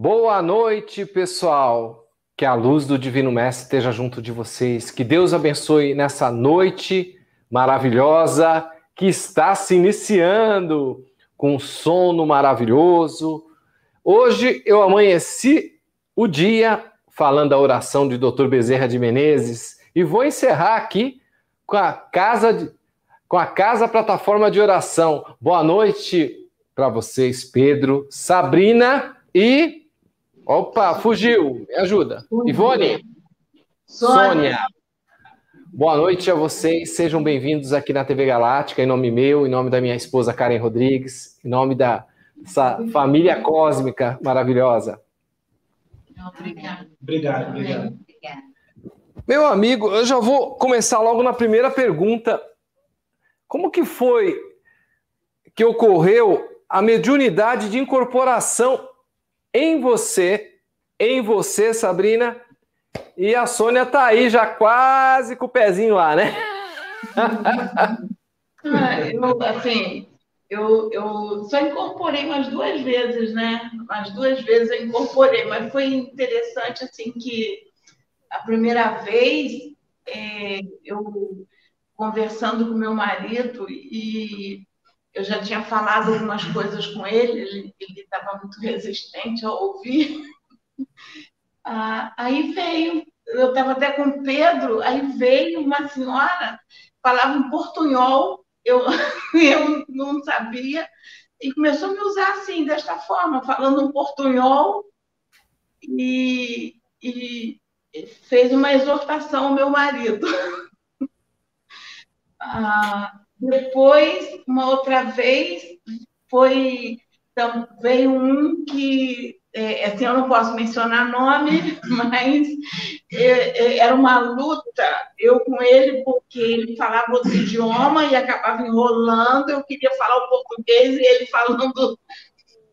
Boa noite, pessoal. Que a luz do Divino Mestre esteja junto de vocês. Que Deus abençoe nessa noite maravilhosa que está se iniciando com um sono maravilhoso. Hoje eu amanheci o dia falando a oração de Dr. Bezerra de Menezes e vou encerrar aqui com a casa de, com a casa plataforma de oração. Boa noite para vocês, Pedro, Sabrina e Opa, fugiu. Me ajuda. Ivone. Sônia. Sônia. Boa noite a vocês. Sejam bem-vindos aqui na TV Galáctica, em nome meu, em nome da minha esposa Karen Rodrigues, em nome da essa família cósmica maravilhosa. Obrigado. Obrigado, obrigado. Meu amigo, eu já vou começar logo na primeira pergunta. Como que foi que ocorreu a mediunidade de incorporação em você, em você, Sabrina. E a Sônia tá aí já quase com o pezinho lá, né? eu, assim, eu, eu só incorporei umas duas vezes, né? Umas duas vezes eu incorporei, mas foi interessante, assim, que a primeira vez é, eu conversando com meu marido e eu já tinha falado algumas coisas com ele, ele estava muito resistente a ouvir. Ah, aí veio, eu estava até com o Pedro, aí veio uma senhora, falava um portunhol, eu, eu não sabia, e começou a me usar assim, desta forma, falando um portunhol, e, e fez uma exortação ao meu marido. Ah, depois, uma outra vez, foi então, veio um que, é, assim, eu não posso mencionar nome, mas é, é, era uma luta, eu com ele, porque ele falava outro idioma e acabava enrolando, eu queria falar o português e ele falando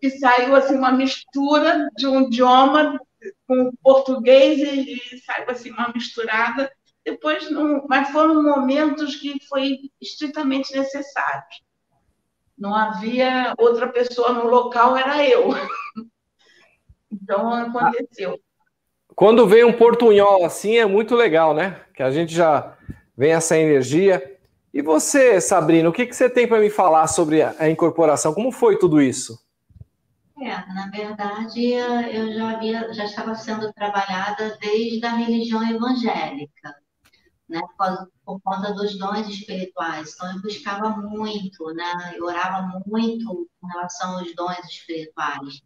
que saiu assim uma mistura de um idioma com português e, e saiu assim uma misturada depois não, mas foram momentos que foi estritamente necessário. Não havia outra pessoa no local, era eu. Então aconteceu. Quando vem um portunhol assim é muito legal, né? Que a gente já vem essa energia. E você, Sabrina, o que, que você tem para me falar sobre a incorporação? Como foi tudo isso? É, na verdade, eu já havia, já estava sendo trabalhada desde a religião evangélica né, por, por, conta dos dons espirituais. Então, eu buscava muito, né, eu orava muito com relação aos dons espirituais.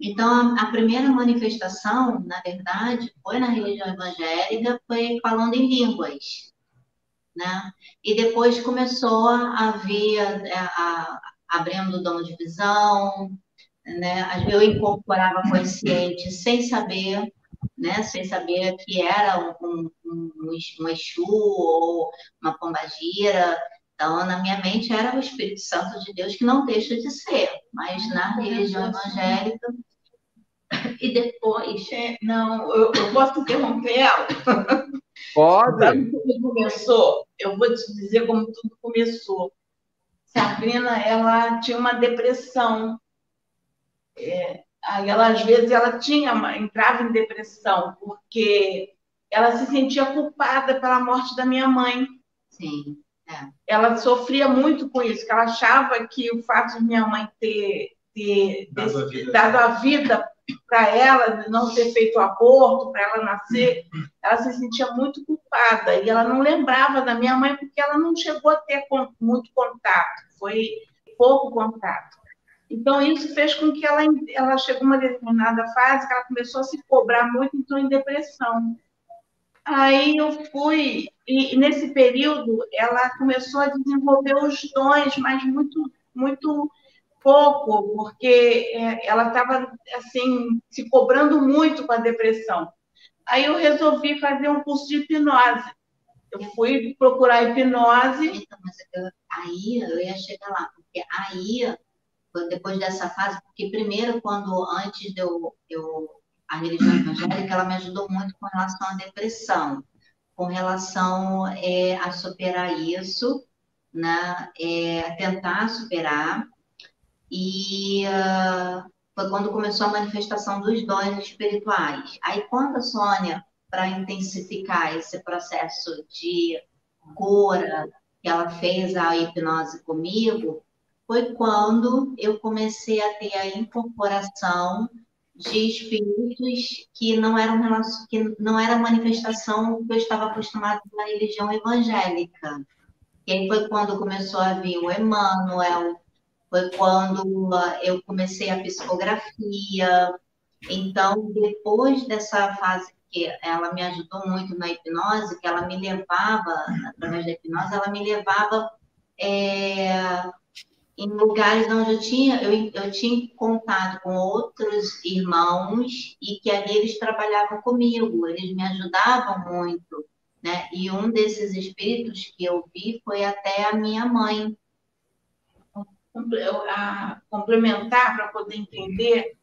Então, a, a primeira manifestação, na verdade, foi na religião evangélica, foi falando em línguas. Né? E depois começou a vir, a, a, abrindo o dom de visão, né? eu incorporava consciente sem saber né, sem saber que era um, um, um, Exu ou uma pombagira. Então, na minha mente era o Espírito Santo de Deus, que não deixa de ser, mas na religião evangélica. E depois. É, não, eu, eu posso interromper ela? Pode. Sabe como começou? Eu vou te dizer como tudo começou. Sabrina, ela tinha uma depressão. É, Aí ela, às vezes, ela tinha, entrava em depressão, porque ela se sentia culpada pela morte da minha mãe. Sim. É. Ela sofria muito com isso, que ela achava que o fato de minha mãe ter, ter dado, a vida, dado a vida para ela, não ter feito aborto, para ela nascer, ela se sentia muito culpada. E ela não lembrava da minha mãe porque ela não chegou a ter muito contato, foi pouco contato. Então, isso fez com que ela, ela chegou a uma determinada fase que ela começou a se cobrar muito, entrou em depressão. Aí eu fui, e nesse período ela começou a desenvolver os dons, mas muito, muito pouco, porque é, ela estava assim se cobrando muito com a depressão. Aí eu resolvi fazer um curso de hipnose. Eu fui procurar hipnose. Então, mas aí eu ia chegar lá, porque aí depois dessa fase, porque primeiro, quando antes de eu, eu a religião evangélica, ela me ajudou muito com relação à depressão, com relação é, a superar isso, né, é, tentar superar, e uh, foi quando começou a manifestação dos dons espirituais. Aí, quando a Sônia, para intensificar esse processo de cura, que ela fez a hipnose comigo, foi quando eu comecei a ter a incorporação de espíritos que não eram que não era manifestação que eu estava acostumada na religião evangélica. E aí foi quando começou a vir o Emmanuel, foi quando eu comecei a psicografia. Então, depois dessa fase que ela me ajudou muito na hipnose, que ela me levava, através da hipnose, ela me levava é, em lugares onde eu tinha, eu, eu tinha contato com outros irmãos e que ali eles trabalhavam comigo, eles me ajudavam muito, né? E um desses espíritos que eu vi foi até a minha mãe. A complementar para poder entender,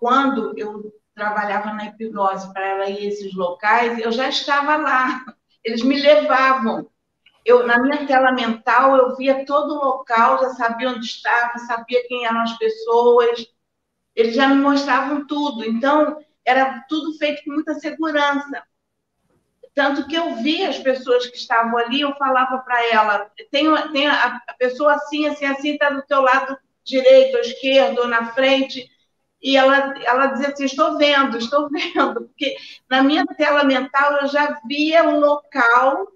quando eu trabalhava na hipnose para ela ir a esses locais, eu já estava lá, eles me levavam eu, na minha tela mental, eu via todo o local, já sabia onde estava, sabia quem eram as pessoas, eles já me mostravam tudo. Então, era tudo feito com muita segurança. Tanto que eu via as pessoas que estavam ali, eu falava para ela: tem, tem a, a, pessoa assim, assim, assim, está do teu lado direito, ou esquerdo, ou na frente. E ela, ela dizia assim: estou vendo, estou vendo. Porque na minha tela mental eu já via o local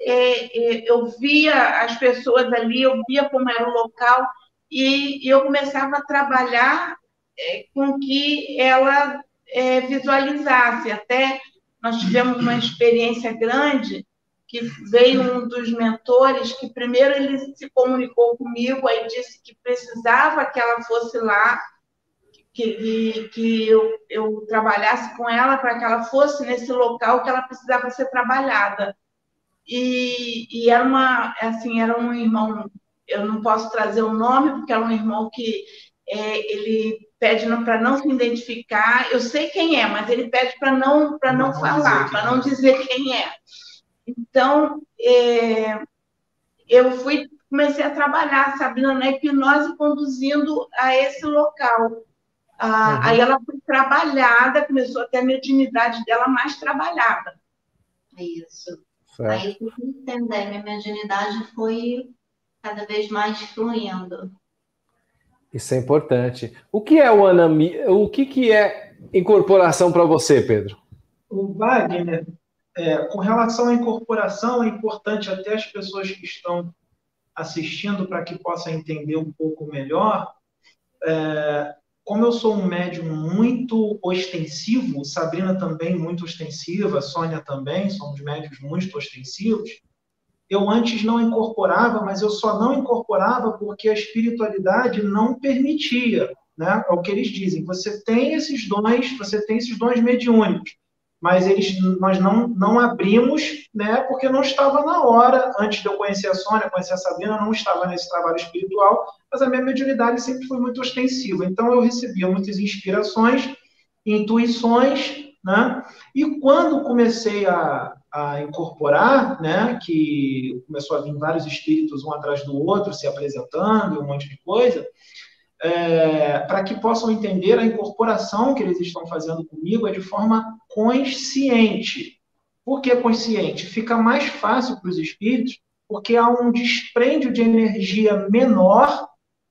eu via as pessoas ali, eu via como era o local, e, eu começava a trabalhar é, com que ela é, visualizasse. Até nós tivemos uma experiência grande que veio um dos mentores que primeiro ele se comunicou comigo, aí disse que precisava que ela fosse lá, que, que eu, eu trabalhasse com ela para que ela fosse nesse local que ela precisava ser trabalhada. E, e era uma, assim, era um irmão, eu não posso trazer o nome, porque era um irmão que é, ele pede para não se identificar. Eu sei quem é, mas ele pede para não, para não, não falar, para não é. dizer quem é. Então, é, eu fui, comecei a trabalhar, Sabrina, na hipnose, conduzindo a esse local. Ah, uhum. Aí ela foi trabalhada, começou a ter a mediunidade dela mais trabalhada. Isso. Certo. Aí eu entender, minha mediunidade foi cada vez mais fluindo. Isso é importante. O que é o anami? O que, que é incorporação para você, Pedro? O Wagner, é, com relação à incorporação, é importante até as pessoas que estão assistindo para que possam entender um pouco melhor. É, como eu sou um médium muito ostensivo, Sabrina também muito ostensiva, Sônia também, somos médios muito ostensivos, eu antes não incorporava, mas eu só não incorporava porque a espiritualidade não permitia, né? É o que eles dizem. Você tem esses dons, você tem esses dons mediúnicos, mas eles, nós não, não abrimos, né, porque não estava na hora, antes de eu conhecer a Sônia, conhecer a Sabrina, não estava nesse trabalho espiritual, mas a minha mediunidade sempre foi muito ostensiva. Então eu recebia muitas inspirações, intuições, né, e quando comecei a, a incorporar, né, que começou a vir vários espíritos um atrás do outro, se apresentando, um monte de coisa, é, para que possam entender a incorporação que eles estão fazendo comigo é de forma consciente. Por que consciente? Fica mais fácil para os espíritos, porque há um desprêndio de energia menor.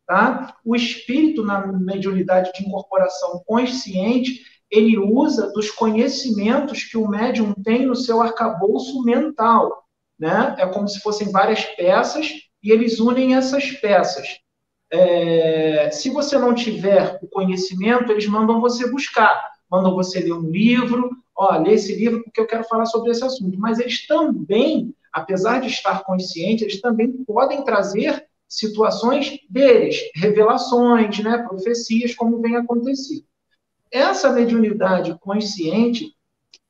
Tá? O espírito, na mediunidade de incorporação consciente, ele usa dos conhecimentos que o médium tem no seu arcabouço mental. Né? É como se fossem várias peças e eles unem essas peças. É, se você não tiver o conhecimento, eles mandam você buscar, mandam você ler um livro, ó, lê esse livro porque eu quero falar sobre esse assunto. Mas eles também, apesar de estar conscientes, eles também podem trazer situações deles, revelações, né, profecias, como vem acontecido. Essa mediunidade consciente,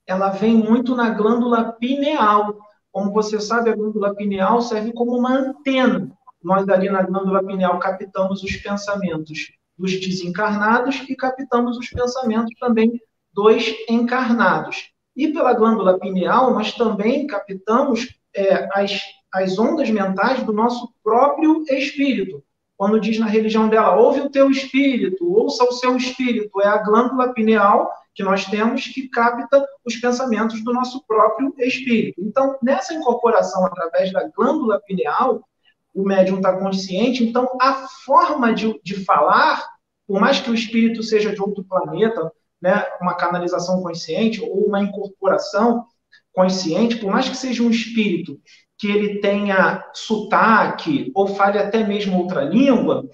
ela vem muito na glândula pineal. Como você sabe, a glândula pineal serve como uma antena nós ali na glândula pineal captamos os pensamentos dos desencarnados e captamos os pensamentos também dos encarnados. E pela glândula pineal, nós também captamos é, as, as ondas mentais do nosso próprio espírito. quando diz na religião dela, ouve o teu espírito, ouça o seu espírito, é a glândula pineal que nós temos que capta os pensamentos do nosso próprio espírito. Então, nessa incorporação através da glândula pineal, o médium está consciente, então a forma de, de falar, por mais que o espírito seja de outro planeta, né, uma canalização consciente ou uma incorporação consciente, por mais que seja um espírito que ele tenha sotaque ou fale até mesmo outra língua,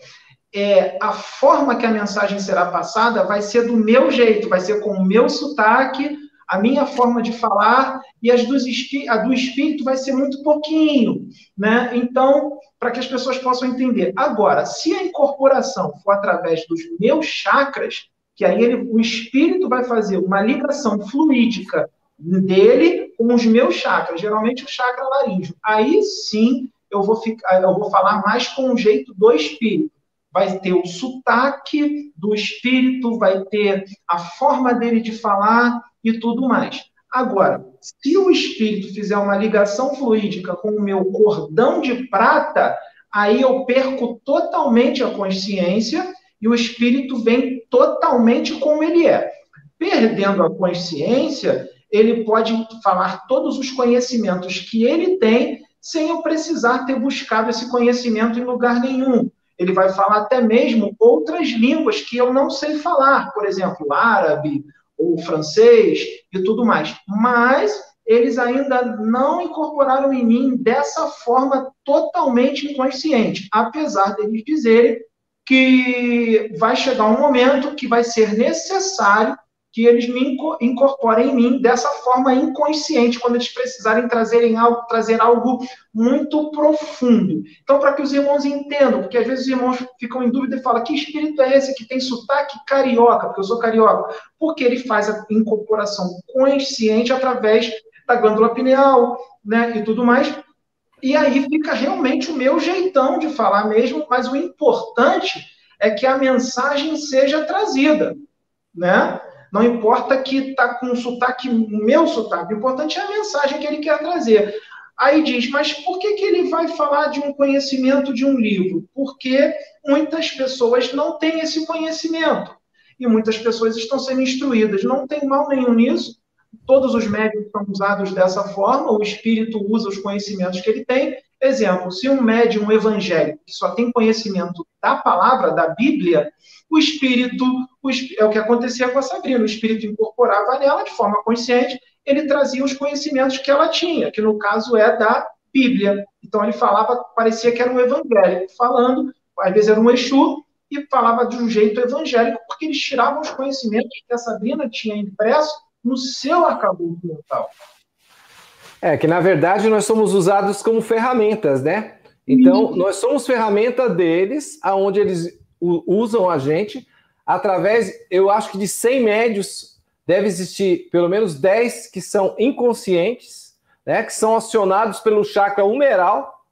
é, a forma que a mensagem será passada vai ser do meu jeito, vai ser com o meu sotaque, a minha forma de falar e as dos a do espírito vai ser muito pouquinho, né? Então, para que as pessoas possam entender. Agora, se a incorporação for através dos meus chakras, que aí ele, o espírito vai fazer uma ligação fluídica dele com os meus chakras, geralmente o chakra laríngeo. Aí sim eu vou ficar, eu vou falar mais com o jeito do espírito. Vai ter o sotaque do espírito, vai ter a forma dele de falar e tudo mais. Agora, se o espírito fizer uma ligação fluídica com o meu cordão de prata, aí eu perco totalmente a consciência e o espírito vem totalmente como ele é. Perdendo a consciência, ele pode falar todos os conhecimentos que ele tem sem eu precisar ter buscado esse conhecimento em lugar nenhum. Ele vai falar até mesmo outras línguas que eu não sei falar, por exemplo, árabe ou francês e tudo mais. Mas eles ainda não incorporaram em mim dessa forma totalmente inconsciente, apesar deles dizerem que vai chegar um momento que vai ser necessário que eles me incorporem em mim dessa forma inconsciente, quando eles precisarem trazerem algo, trazer algo muito profundo. Então, para que os irmãos entendam, porque às vezes os irmãos ficam em dúvida e falam: que espírito é esse que tem sotaque carioca? Porque eu sou carioca. Porque ele faz a incorporação consciente através da glândula pineal, né, e tudo mais. E aí fica realmente o meu jeitão de falar mesmo, mas o importante é que a mensagem seja trazida, né? Não importa que está com o sotaque, meu sotaque, o importante é a mensagem que ele quer trazer. Aí diz, mas por que, que ele vai falar de um conhecimento de um livro? Porque muitas pessoas não têm esse conhecimento. E muitas pessoas estão sendo instruídas. Não tem mal nenhum nisso. Todos os médios são usados dessa forma, o espírito usa os conhecimentos que ele tem. Exemplo, se um médium evangélico que só tem conhecimento da palavra, da Bíblia, o espírito, o, é o que acontecia com a Sabrina, o espírito incorporava nela de forma consciente, ele trazia os conhecimentos que ela tinha, que no caso é da Bíblia. Então ele falava, parecia que era um evangélico falando, às vezes era um Exu, e falava de um jeito evangélico, porque eles tiravam os conhecimentos que a Sabrina tinha impresso no seu arcabouço mental. É, que na verdade nós somos usados como ferramentas, né? Então, nós somos ferramenta deles, aonde eles usam a gente através, eu acho que de 100 médios deve existir pelo menos 10 que são inconscientes, né, que são acionados pelo chakra humeral,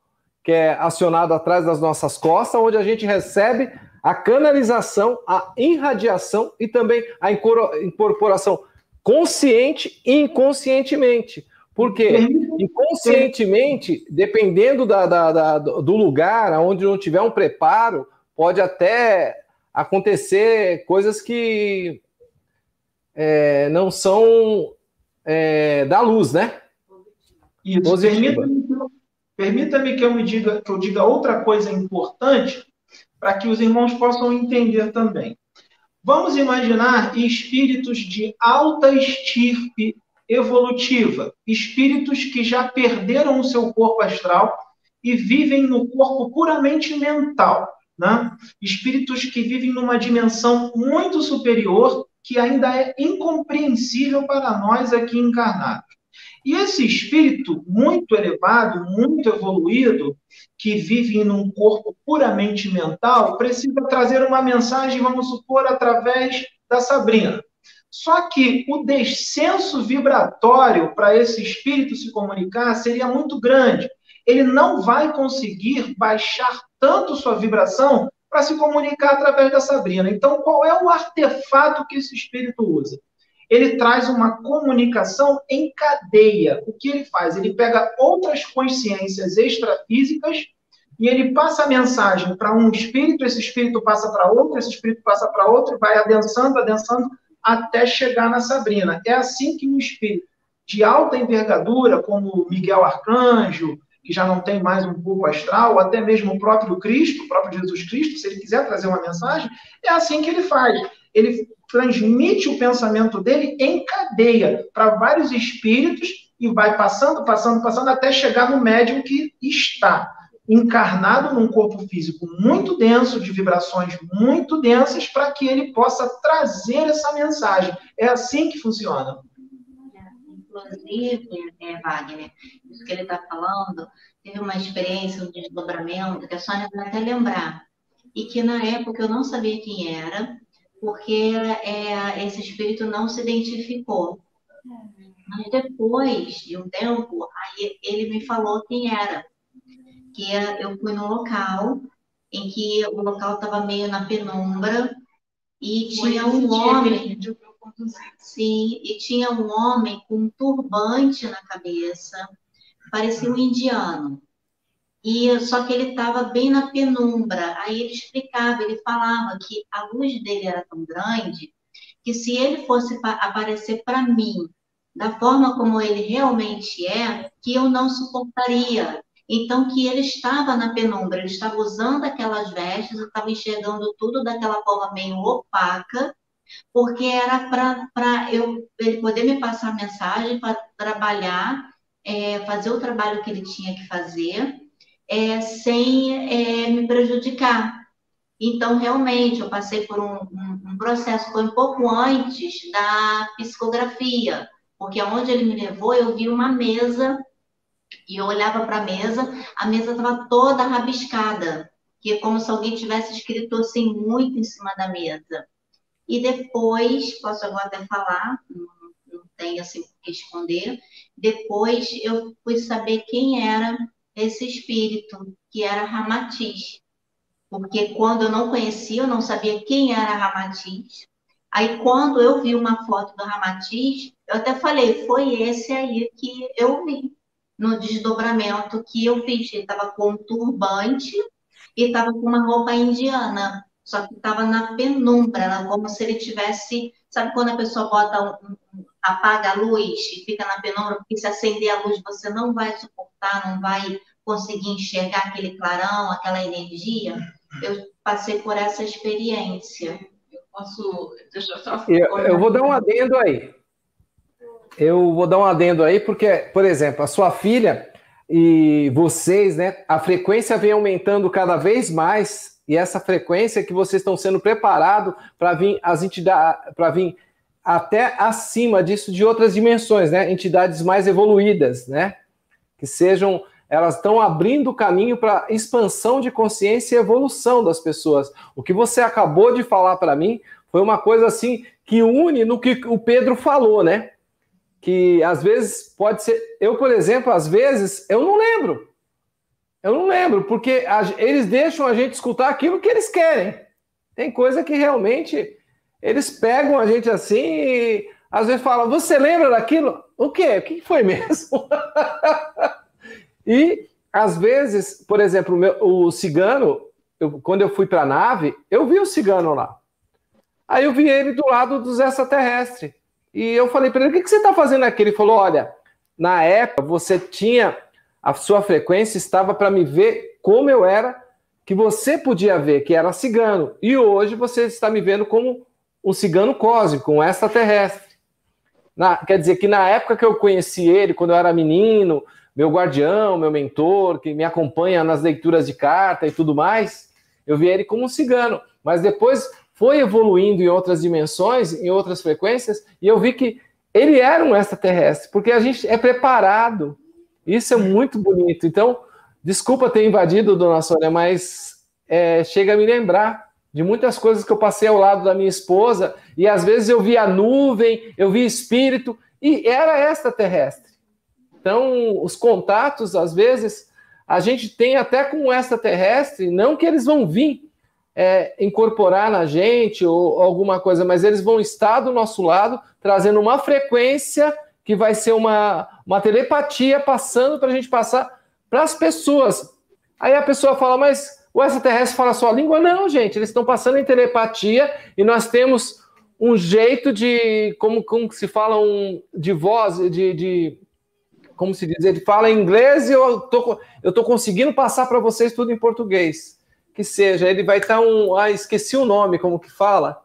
que é acionado atrás das nossas costas, onde a gente recebe a canalização, a irradiação e também a incorporação consciente e inconscientemente. Porque inconscientemente, dependendo da, da, da, do lugar, onde não tiver um preparo, pode até acontecer coisas que é, não são é, da luz, né? Isso. Permita-me permita que eu me diga que eu diga outra coisa importante para que os irmãos possam entender também. Vamos imaginar espíritos de alta estirpe evolutiva, espíritos que já perderam o seu corpo astral e vivem no corpo puramente mental né? espíritos que vivem numa dimensão muito superior que ainda é incompreensível para nós aqui encarnados. E esse espírito muito elevado, muito evoluído, que vive num corpo puramente mental, precisa trazer uma mensagem, vamos supor, através da Sabrina. Só que o descenso vibratório para esse espírito se comunicar seria muito grande. Ele não vai conseguir baixar tanto sua vibração para se comunicar através da Sabrina. Então, qual é o artefato que esse espírito usa? Ele traz uma comunicação em cadeia. O que ele faz? Ele pega outras consciências extrafísicas, e ele passa a mensagem para um espírito, esse espírito passa para outro, esse espírito passa para outro, e vai adensando, adensando, até chegar na Sabrina. É assim que um espírito de alta envergadura, como Miguel Arcanjo, que já não tem mais um corpo astral, ou até mesmo o próprio Cristo, o próprio Jesus Cristo, se ele quiser trazer uma mensagem, é assim que ele faz. Ele transmite o pensamento dele em cadeia para vários espíritos e vai passando, passando, passando, até chegar no médium que está encarnado num corpo físico muito denso, de vibrações muito densas, para que ele possa trazer essa mensagem. É assim que funciona. Inclusive, é, Wagner, isso que ele está falando, teve uma experiência, um desdobramento, que a Sônia vai até lembrar, e que na época eu não sabia quem era, porque é, esse espírito não se identificou. Mas depois de um tempo, aí ele me falou quem era que eu fui no local em que o local estava meio na penumbra e tinha um homem. Sim, e tinha um homem com um turbante na cabeça, parecia um indiano. E só que ele estava bem na penumbra. Aí ele explicava, ele falava que a luz dele era tão grande que se ele fosse aparecer para mim da forma como ele realmente é, que eu não suportaria. Então, que ele estava na penumbra, ele estava usando aquelas vestes, estava enxergando tudo daquela forma meio opaca, porque era para eu ele poder me passar a mensagem, para trabalhar, é, fazer o trabalho que ele tinha que fazer, é, sem é, me prejudicar. Então, realmente, eu passei por um, um, um processo, foi um pouco antes da psicografia, porque aonde ele me levou, eu vi uma mesa e eu olhava para a mesa, a mesa estava toda rabiscada, que é como se alguém tivesse escrito assim muito em cima da mesa. E depois, posso agora até falar, não, não tenho assim o que esconder, depois eu fui saber quem era esse espírito, que era Ramatiz. Porque quando eu não conhecia, eu não sabia quem era Ramatiz. Aí, quando eu vi uma foto do Ramatiz, eu até falei, foi esse aí que eu vi no desdobramento que eu fiz. Ele estava com um turbante e estava com uma roupa indiana, só que estava na penumbra, como se ele tivesse. Sabe quando a pessoa bota um, um, apaga a luz e fica na penumbra, porque se acender a luz você não vai suportar, não vai conseguir enxergar aquele clarão, aquela energia? Eu passei por essa experiência. Eu posso. Deixa eu só. Eu, eu vou dar um adendo aí eu vou dar um adendo aí, porque, por exemplo, a sua filha e vocês, né, a frequência vem aumentando cada vez mais, e essa frequência que vocês estão sendo preparados para vir as entidades, para vir até acima disso de outras dimensões, né? Entidades mais evoluídas, né? Que sejam, elas estão abrindo o caminho para expansão de consciência e evolução das pessoas. O que você acabou de falar para mim foi uma coisa assim que une no que o Pedro falou, né? que às vezes pode ser. Eu, por exemplo, às vezes eu não lembro. Eu não lembro, porque a, eles deixam a gente escutar aquilo que eles querem. Tem coisa que realmente eles pegam a gente assim e às vezes falam: Você lembra daquilo? O quê? O que foi mesmo? e às vezes, por exemplo, o, meu, o cigano, eu, quando eu fui para a nave, eu vi o cigano lá. Aí eu vi ele do lado dos extraterrestres. E eu falei para ele: o que, que você está fazendo aqui? Ele falou: olha, na época você tinha, a sua frequência estava para me ver como eu era, que você podia ver, que era cigano. E hoje você está me vendo como um cigano cósmico, um extraterrestre. Na, quer dizer que na época que eu conheci ele, quando eu era menino, meu guardião, meu mentor, que me acompanha nas leituras de carta e tudo mais, eu vi ele como um cigano. Mas depois foi evoluindo em outras dimensões, em outras frequências, e eu vi que ele era um extraterrestre, porque a gente é preparado. Isso é muito bonito. Então, desculpa ter invadido, dona Sônia, mas é, chega a me lembrar de muitas coisas que eu passei ao lado da minha esposa, e às vezes eu via nuvem, eu via espírito, e era extraterrestre. Então, os contatos, às vezes, a gente tem até com o extraterrestre, não que eles vão vir, é, incorporar na gente ou, ou alguma coisa, mas eles vão estar do nosso lado, trazendo uma frequência que vai ser uma, uma telepatia passando para a gente passar para as pessoas. Aí a pessoa fala, mas o extraterrestre fala sua língua? Não, gente, eles estão passando em telepatia e nós temos um jeito de, como, como se fala, um, de voz, de, de como se diz, ele fala inglês e eu tô, tô conseguindo passar para vocês tudo em português. Que seja, ele vai estar um, ah, esqueci o nome, como que fala?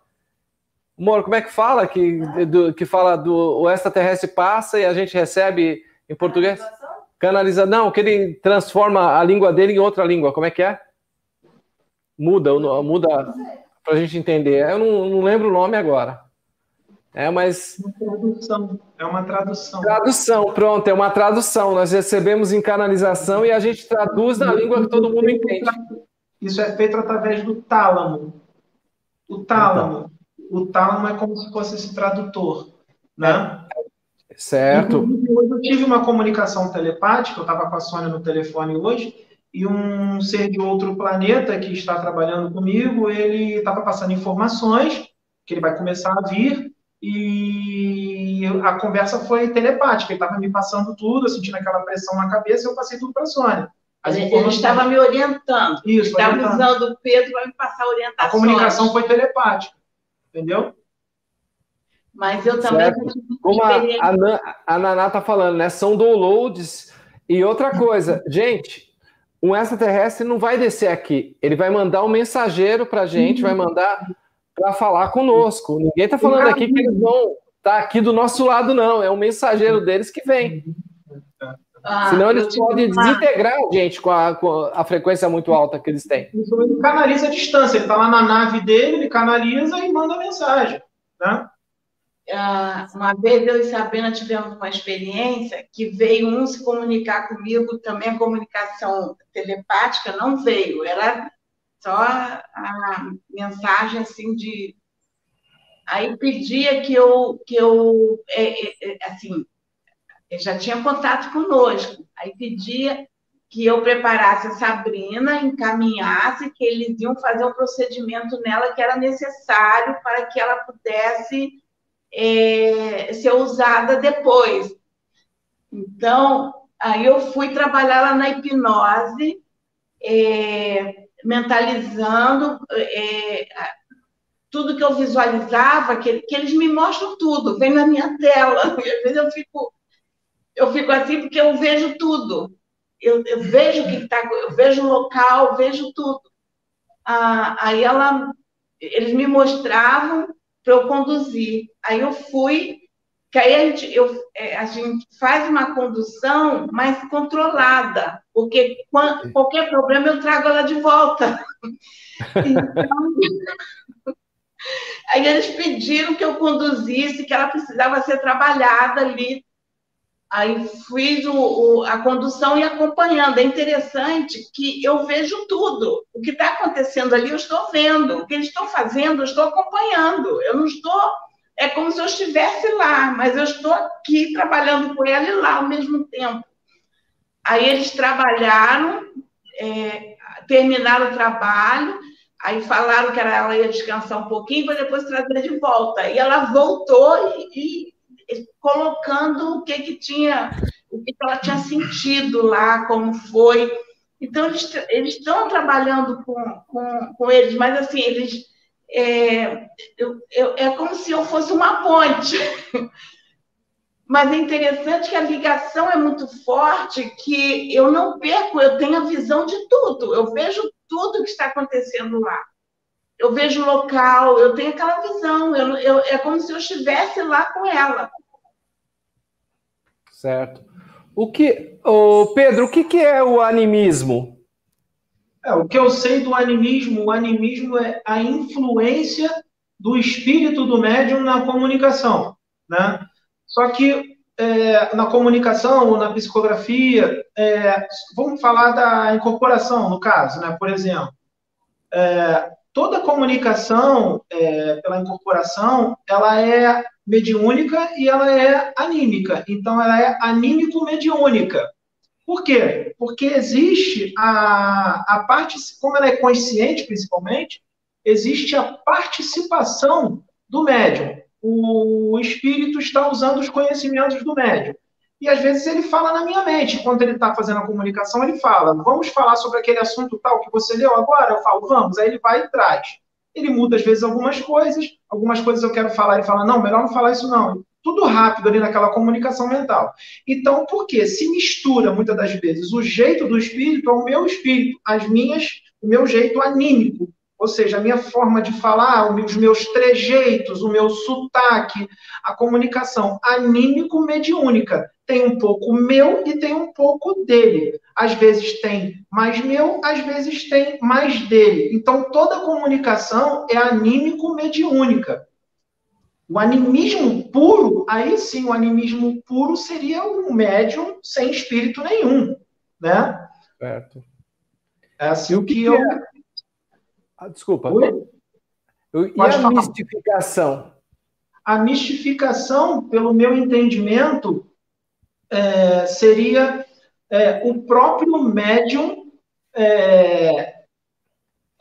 Moro, como é que fala que, do, que fala do o extraterrestre passa e a gente recebe em português? Canaliza, não, que ele transforma a língua dele em outra língua. Como é que é? Muda, muda para a gente entender. Eu não, não, lembro o nome agora. É, mas. Uma tradução. É uma tradução. Tradução, pronto, é uma tradução. Nós recebemos em canalização e a gente traduz na língua que todo mundo entende. Isso é feito através do tálamo. O tálamo. Então o tálamo é como se fosse esse tradutor, né? Certo. Hoje eu tive uma comunicação telepática, eu estava com a Sônia no telefone hoje, e um ser de outro planeta que está trabalhando comigo, ele estava passando informações, que ele vai começar a vir, e a conversa foi telepática, ele estava me passando tudo, eu sentindo aquela pressão na cabeça, e eu passei tudo para a Sônia. Ele estava me orientando. Isso, estava usando o Pedro para me passar orientações. A comunicação foi telepática entendeu? Mas eu também. Como a, a, a Naná tá falando, né? São downloads. E outra coisa, gente, um extraterrestre não vai descer aqui. Ele vai mandar um mensageiro para gente, vai mandar para falar conosco. Ninguém está falando aqui que eles vão estar tá aqui do nosso lado, não. É um mensageiro deles que vem. Ah, Senão eles podem uma... desintegrar a gente com a, com a, frequência muito alta que eles têm. Ele canaliza a distância, ele está lá na nave dele, ele canaliza e manda mensagem. Né? Ah, uma vez eu e Sabrina tivemos uma experiência que veio um se comunicar comigo, também a comunicação telepática não veio, era só a, a mensagem assim de. Aí pedia que eu, que eu é, é, é assim, ele já tinha contato conosco. Aí pedia que eu preparasse a Sabrina, encaminhasse, que eles iam fazer um procedimento nela que era necessário para que ela pudesse é, ser usada depois. Então, aí eu fui trabalhar lá na hipnose, é, mentalizando é, tudo que eu visualizava, que, que eles me mostram tudo, vem na minha tela. Às vezes eu fico eu fico assim porque eu vejo tudo. Eu, eu vejo o que está, eu vejo o local, vejo tudo. Ah, aí ela, eles me mostravam para eu conduzir. Aí eu fui, que aí a gente, eu, é, a gente faz uma condução mais controlada, porque quando, qualquer problema eu trago ela de volta. Então, aí eles pediram que eu conduzisse, que ela precisava ser trabalhada ali Aí fiz o, o, a condução e acompanhando. É interessante que eu vejo tudo. O que está acontecendo ali, eu estou vendo. O que eles estão fazendo, eu estou acompanhando. Eu não estou. É como se eu estivesse lá, mas eu estou aqui trabalhando com ela e lá ao mesmo tempo. Aí eles trabalharam, é, terminaram o trabalho, aí falaram que ela ia descansar um pouquinho para depois trazer de volta. E ela voltou e, e colocando o que que tinha, o que ela tinha sentido lá, como foi. Então, eles, eles estão trabalhando com, com, com eles, mas assim, eles. É, eu, eu, é como se eu fosse uma ponte. Mas é interessante que a ligação é muito forte, que eu não perco, eu tenho a visão de tudo, eu vejo tudo que está acontecendo lá eu vejo o local, eu tenho aquela visão, eu, eu, é como se eu estivesse lá com ela. Certo. O que, oh, Pedro, o que, que é o animismo? É, o que eu sei do animismo, o animismo é a influência do espírito do médium na comunicação, né? Só que é, na comunicação, na psicografia, é, vamos falar da incorporação, no caso, né? Por exemplo, é, toda comunicação é, pela incorporação, ela é mediúnica e ela é anímica. Então, ela é anímico-mediúnica. Por quê? Porque existe a, a parte, como ela é consciente, principalmente, existe a participação do médium. O espírito está usando os conhecimentos do médium. E às vezes ele fala na minha mente. Quando ele está fazendo a comunicação, ele fala: vamos falar sobre aquele assunto tal que você leu agora? Eu falo: vamos. Aí ele vai e traz. Ele muda às vezes algumas coisas, algumas coisas eu quero falar, ele fala: não, melhor não falar isso não. Tudo rápido ali naquela comunicação mental. Então, por quê? Se mistura muitas das vezes o jeito do espírito ao meu espírito, as minhas, o meu jeito anímico. Ou seja, a minha forma de falar, os meus trejeitos, o meu sotaque, a comunicação anímico-mediúnica. Tem um pouco meu e tem um pouco dele. Às vezes tem mais meu, às vezes tem mais dele. Então, toda comunicação é anímico-mediúnica. O animismo puro, aí sim, o animismo puro seria um médium sem espírito nenhum, né? Certo. É assim o que, que eu... É ah, desculpa. Eu, e a falar. mistificação? A mistificação, pelo meu entendimento, é, seria é, o próprio médium, é,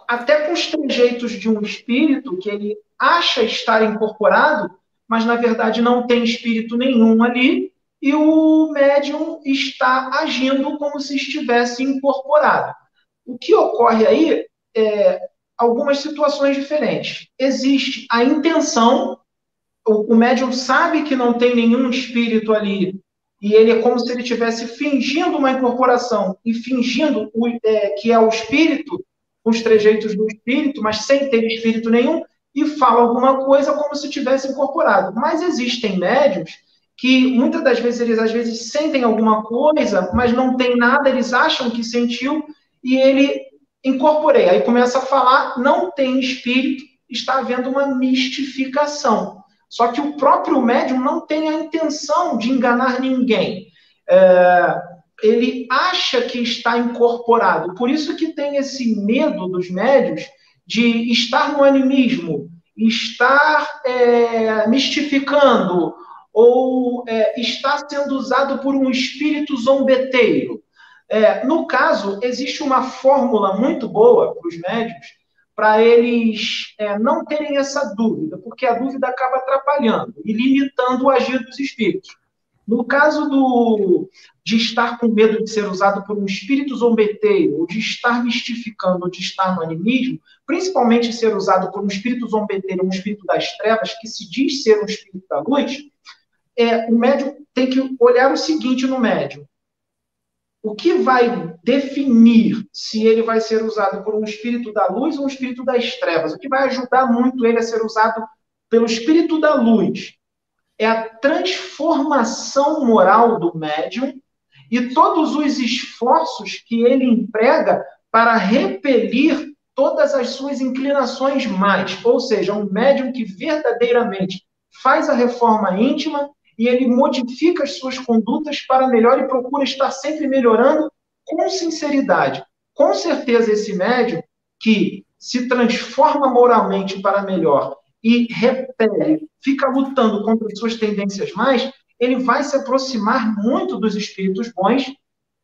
até com os trejeitos de um espírito que ele acha estar incorporado, mas na verdade não tem espírito nenhum ali, e o médium está agindo como se estivesse incorporado. O que ocorre aí é algumas situações diferentes. Existe a intenção, o, o médium sabe que não tem nenhum espírito ali, e ele é como se ele estivesse fingindo uma incorporação e fingindo o, é, que é o espírito, os trejeitos do espírito, mas sem ter espírito nenhum, e fala alguma coisa como se tivesse incorporado. Mas existem médiums que muitas das vezes eles às vezes sentem alguma coisa, mas não tem nada, eles acham que sentiu, e ele incorporei. Aí começa a falar, não tem espírito, está havendo uma mistificação. Só que o próprio médium não tem a intenção de enganar ninguém. É, ele acha que está incorporado. Por isso que tem esse medo dos médios de estar no animismo, estar é, mistificando, ou é, estar sendo usado por um espírito zombeteiro. É, no caso, existe uma fórmula muito boa para os médicos para eles é, não terem essa dúvida, porque a dúvida acaba atrapalhando e limitando o agir dos espíritos. No caso do, de estar com medo de ser usado por um espírito zombeteiro, ou de estar mistificando, ou de estar no animismo, principalmente ser usado por um espírito zombeteiro, um espírito das trevas, que se diz ser um espírito da luz, é, o médium tem que olhar o seguinte no médium o que vai definir se ele vai ser usado por um espírito da luz ou um espírito das trevas? O que vai ajudar muito ele a ser usado pelo espírito da luz é a transformação moral do médium e todos os esforços que ele emprega para repelir todas as suas inclinações mais. Ou seja, um médium que verdadeiramente faz a reforma íntima e ele modifica as suas condutas para melhor e procura estar sempre melhorando com sinceridade. Com certeza, esse médium que se transforma moralmente para melhor e repele, fica lutando contra as suas tendências mais, ele vai se aproximar muito dos espíritos bons,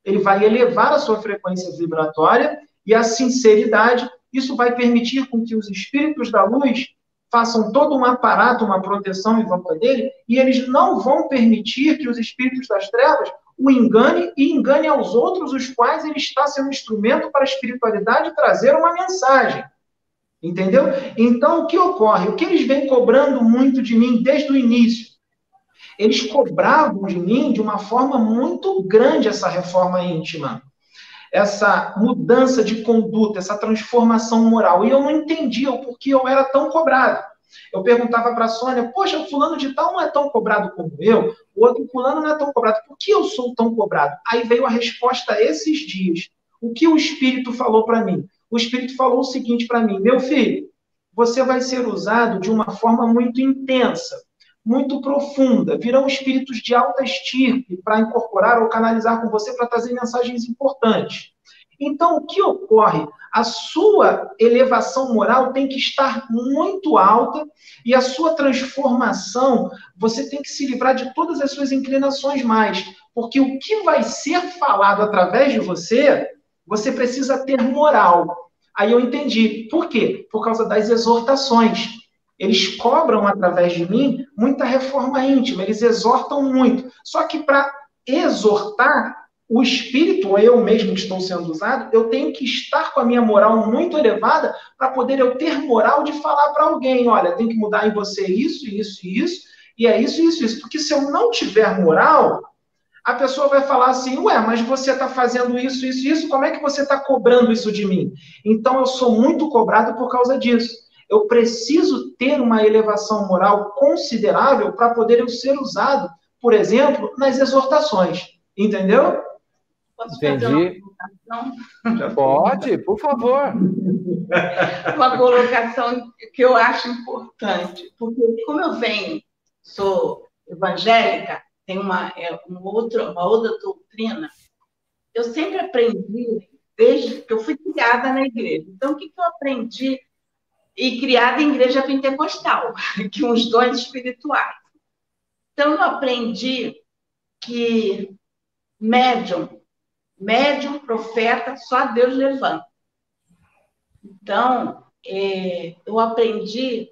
ele vai elevar a sua frequência vibratória e a sinceridade, isso vai permitir com que os espíritos da luz façam todo um aparato, uma proteção em volta dele, e eles não vão permitir que os espíritos das trevas o engane e engane aos outros, os quais ele está sendo instrumento para a espiritualidade trazer uma mensagem. Entendeu? Então, o que ocorre? O que eles vêm cobrando muito de mim desde o início? Eles cobravam de mim de uma forma muito grande essa reforma íntima essa mudança de conduta, essa transformação moral. E eu não entendia o porquê eu era tão cobrado. Eu perguntava para a Sônia, poxa, fulano de tal não é tão cobrado como eu, o outro fulano não é tão cobrado, por que eu sou tão cobrado? Aí veio a resposta esses dias. O que o Espírito falou para mim? O Espírito falou o seguinte para mim, meu filho, você vai ser usado de uma forma muito intensa, muito profunda. Virão espíritos de alta estirpe para incorporar ou canalizar com você para trazer mensagens importantes. Então, o que ocorre? A sua elevação moral tem que estar muito alta e a sua transformação, você tem que se livrar de todas as suas inclinações mais. Porque o que vai ser falado através de você, você precisa ter moral. Aí eu entendi. Por quê? Por causa das exortações. Eles cobram através de mim muita reforma íntima, eles exortam muito. Só que para exortar o espírito, eu mesmo que estou sendo usado, eu tenho que estar com a minha moral muito elevada para poder eu ter moral de falar para alguém, olha, tem que mudar em você isso, isso e isso, e é isso, isso, isso. Porque se eu não tiver moral, a pessoa vai falar assim, ué, mas você está fazendo isso, isso, isso, como é que você está cobrando isso de mim? Então eu sou muito cobrado por causa disso. Eu preciso ter uma elevação moral considerável para poder eu ser usado, por exemplo, nas exortações. Entendeu? Posso Entendi. Pode, por favor. Uma colocação que eu acho importante, porque como eu venho, sou evangélica, tem uma, é, uma, outra, uma outra doutrina, eu sempre aprendi, desde que eu fui criada na igreja. Então, o que, que eu aprendi? E criada em igreja pentecostal, que uns dons espirituais. Então, eu aprendi que médium médium, profeta, só Deus levanta. Então, é, eu aprendi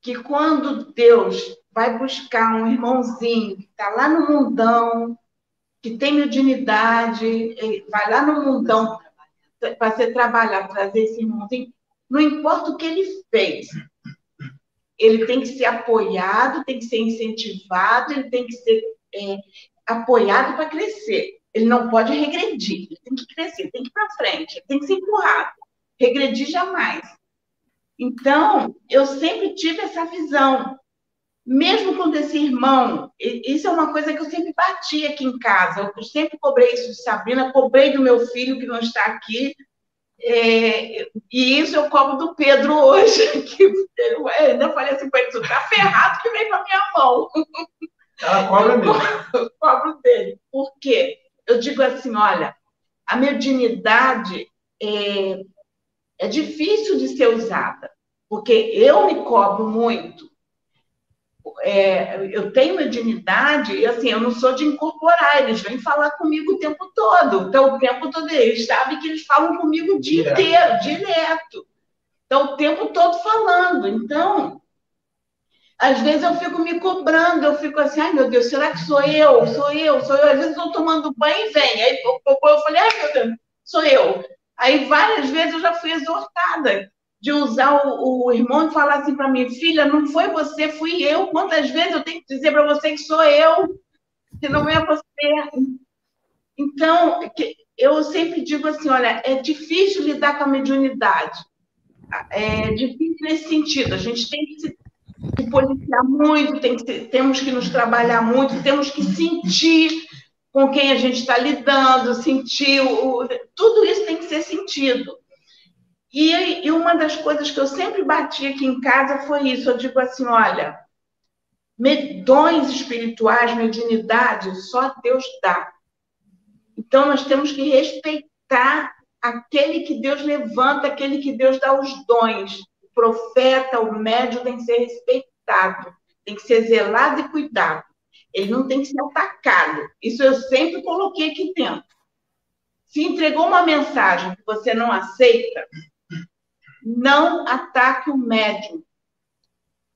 que quando Deus vai buscar um irmãozinho que está lá no mundão, que tem mediunidade, vai lá no mundão para você trabalhar, trazer esse irmãozinho, não importa o que ele fez, ele tem que ser apoiado, tem que ser incentivado, ele tem que ser é, apoiado para crescer. Ele não pode regredir, ele tem que crescer, tem que ir para frente, tem que ser empurrado. Regredir jamais. Então, eu sempre tive essa visão. Mesmo quando esse irmão, isso é uma coisa que eu sempre bati aqui em casa. Eu sempre cobrei isso de Sabrina, cobrei do meu filho que não está aqui, é, e isso eu cobro do Pedro hoje. Que eu ainda falei assim para ele: está ferrado que vem para minha mão. Ela cobra mesmo. Eu cobro dele. Por quê? eu digo assim, olha, a mediunidade é, é difícil de ser usada, porque eu me cobro muito. É, eu tenho mediunidade e assim, eu não sou de incorporar, eles vêm falar comigo o tempo todo. Então, o tempo todo, eles sabem que eles falam comigo o dia inteiro, direto. Então, o tempo todo falando. Então, às vezes eu fico me cobrando, eu fico assim, ai meu Deus, será que sou eu? Sou eu, sou eu. Às vezes eu estou tomando banho e vem. Aí eu, eu falei, ai meu Deus, sou eu. Aí várias vezes eu já fui exortada de usar o, o irmão e falar assim para mim, filha, não foi você, fui eu. Quantas vezes eu tenho que dizer para você que sou eu, que não é você? Então, eu sempre digo assim, olha, é difícil lidar com a mediunidade. É difícil nesse sentido. A gente tem que se policiar muito, tem que ter, temos que nos trabalhar muito, temos que sentir com quem a gente está lidando, sentir o, tudo isso tem que ser sentido. E, e uma das coisas que eu sempre bati aqui em casa foi isso. Eu digo assim, olha, dons espirituais, mediunidade, só Deus dá. Então nós temos que respeitar aquele que Deus levanta, aquele que Deus dá os dons profeta, o médium tem que ser respeitado, tem que ser zelado e cuidado. Ele não tem que ser atacado. Isso eu sempre coloquei aqui dentro. Se entregou uma mensagem que você não aceita, não ataque o médium.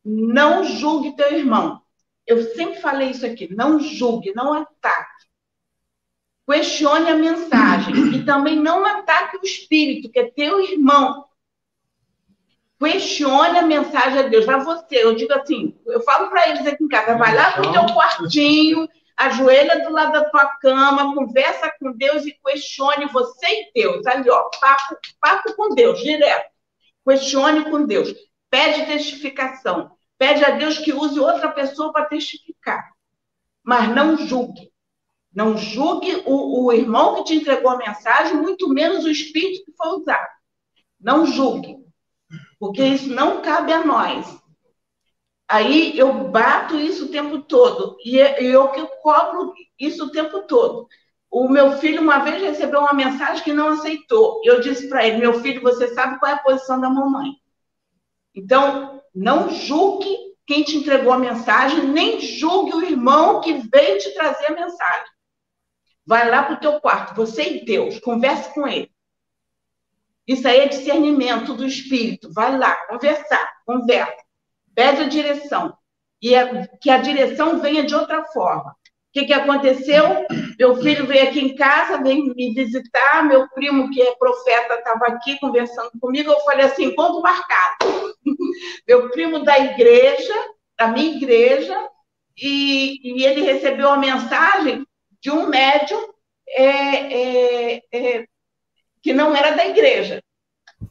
Não julgue teu irmão. Eu sempre falei isso aqui. Não julgue, não ataque. Questione a mensagem. E também não ataque o espírito, que é teu irmão. Questione a mensagem de Deus. Para você, eu digo assim, eu falo para eles aqui em casa, vai lá pro teu quartinho, ajoelha do lado da tua cama, conversa com Deus e questione você e Deus. Ali, ó, papo, papo com Deus, direto. Questione com Deus. Pede testificação. Pede a Deus que use outra pessoa para testificar. Mas não julgue. Não julgue o, o irmão que te entregou a mensagem, muito menos o espírito que foi usado. Não julgue porque isso não cabe a nós. Aí eu bato isso o tempo todo, e é, eu que cobro isso o tempo todo. O meu filho uma vez recebeu uma mensagem que não aceitou. Eu disse para ele: Meu filho, você sabe qual é a posição da mamãe. Então, não julgue quem te entregou a mensagem, nem julgue o irmão que veio te trazer a mensagem. Vai lá para o teu quarto, você e Deus, converse com ele. Isso aí é discernimento do espírito. Vai lá, conversar, conversa, pede a direção. E é, que a direção venha de outra forma. Que, que aconteceu? Meu filho veio aqui em casa, veio me visitar, meu primo, que é profeta, estava aqui conversando comigo. Eu falei assim: ponto marcado. meu primo da igreja, da minha igreja, e, e ele recebeu a mensagem de um médium é, é, é, que não era da igreja.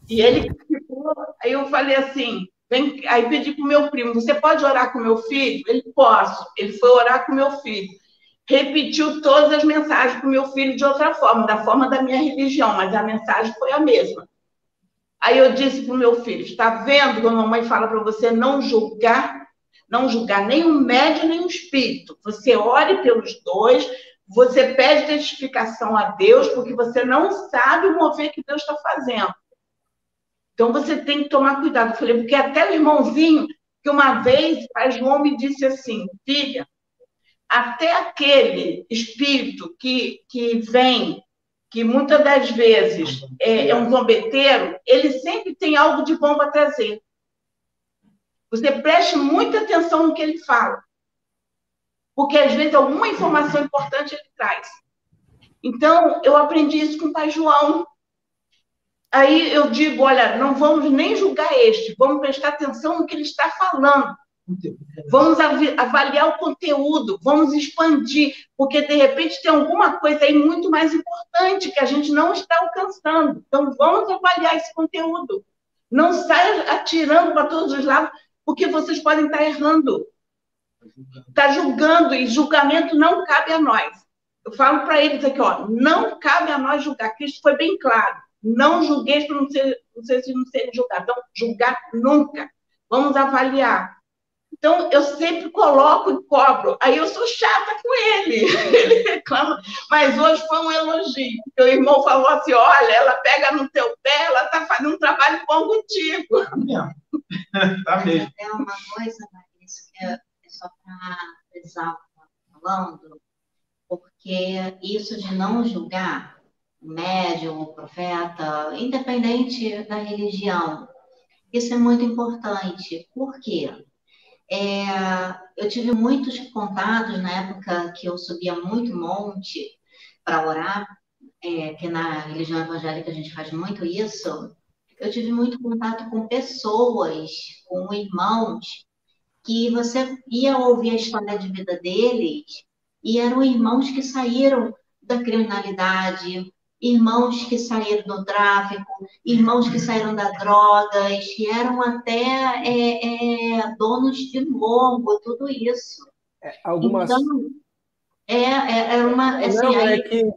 E ele ficou, aí eu falei assim, vem, aí pedi para o meu primo, você pode orar com meu filho? Ele, posso. Ele foi orar com meu filho. Repetiu todas as mensagens para o meu filho de outra forma, da forma da minha religião, mas a mensagem foi a mesma. Aí eu disse para o meu filho, está vendo quando a mamãe fala para você não julgar, não julgar nem o médium nem o espírito. Você ore pelos dois, você pede testificação a Deus, porque você não sabe o mover que Deus está fazendo. Então você tem que tomar cuidado. Eu falei, porque até o irmãozinho, que uma vez pai João me disse assim, filha, até aquele espírito que, que vem, que muitas das vezes é, é um zombeteiro, ele sempre tem algo de bom para trazer. Você preste muita atenção no que ele fala porque às vezes alguma informação importante ele traz. Então, eu aprendi isso com o pai João. Aí eu digo, olha, não vamos nem julgar este, vamos prestar atenção no que ele está falando. Vamos avaliar o conteúdo, vamos expandir, porque de repente tem alguma coisa aí muito mais importante que a gente não está alcançando. Então, vamos avaliar esse conteúdo. Não saia atirando para todos os lados, porque vocês podem estar errando. Está julgando, e julgamento não cabe a nós. Eu falo para eles aqui, ó, não cabe a nós julgar. Cristo foi bem claro. Não julgueis para não ser, ser, não serem julgados. Não, julgar nunca. Vamos avaliar. Então, eu sempre coloco e cobro. Aí eu sou chata com ele. Ele reclama. Mas hoje foi um elogio. O irmão falou assim: olha, ela pega no teu pé, ela está fazendo um trabalho bom contigo. Tá mesmo. É uma coisa, Marisa, que é só para frisar o que está falando, porque isso de não julgar o médium, o profeta, independente da religião, isso é muito importante. Por quê? É, eu tive muitos contatos na época que eu subia muito monte para orar, é, que na religião evangélica a gente faz muito isso. Eu tive muito contato com pessoas, com irmãos que você ia ouvir a história de vida deles e eram irmãos que saíram da criminalidade, irmãos que saíram do tráfico, irmãos que saíram das drogas, que eram até é, é, donos de morro, tudo isso. É, algumas. Então, é, é, é uma. Assim, Não, é aí... é que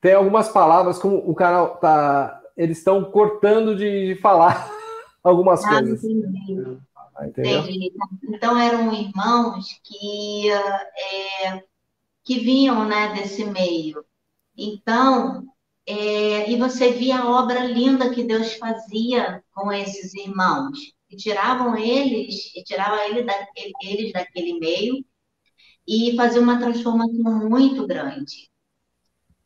tem algumas palavras, como o canal tá. Eles estão cortando de, de falar algumas ah, coisas. Entendi. Entendi. Então eram irmãos que, é, que vinham né, desse meio. Então, é, e você via a obra linda que Deus fazia com esses irmãos. E tiravam eles, e tirava ele da, eles daquele meio e fazia uma transformação muito grande.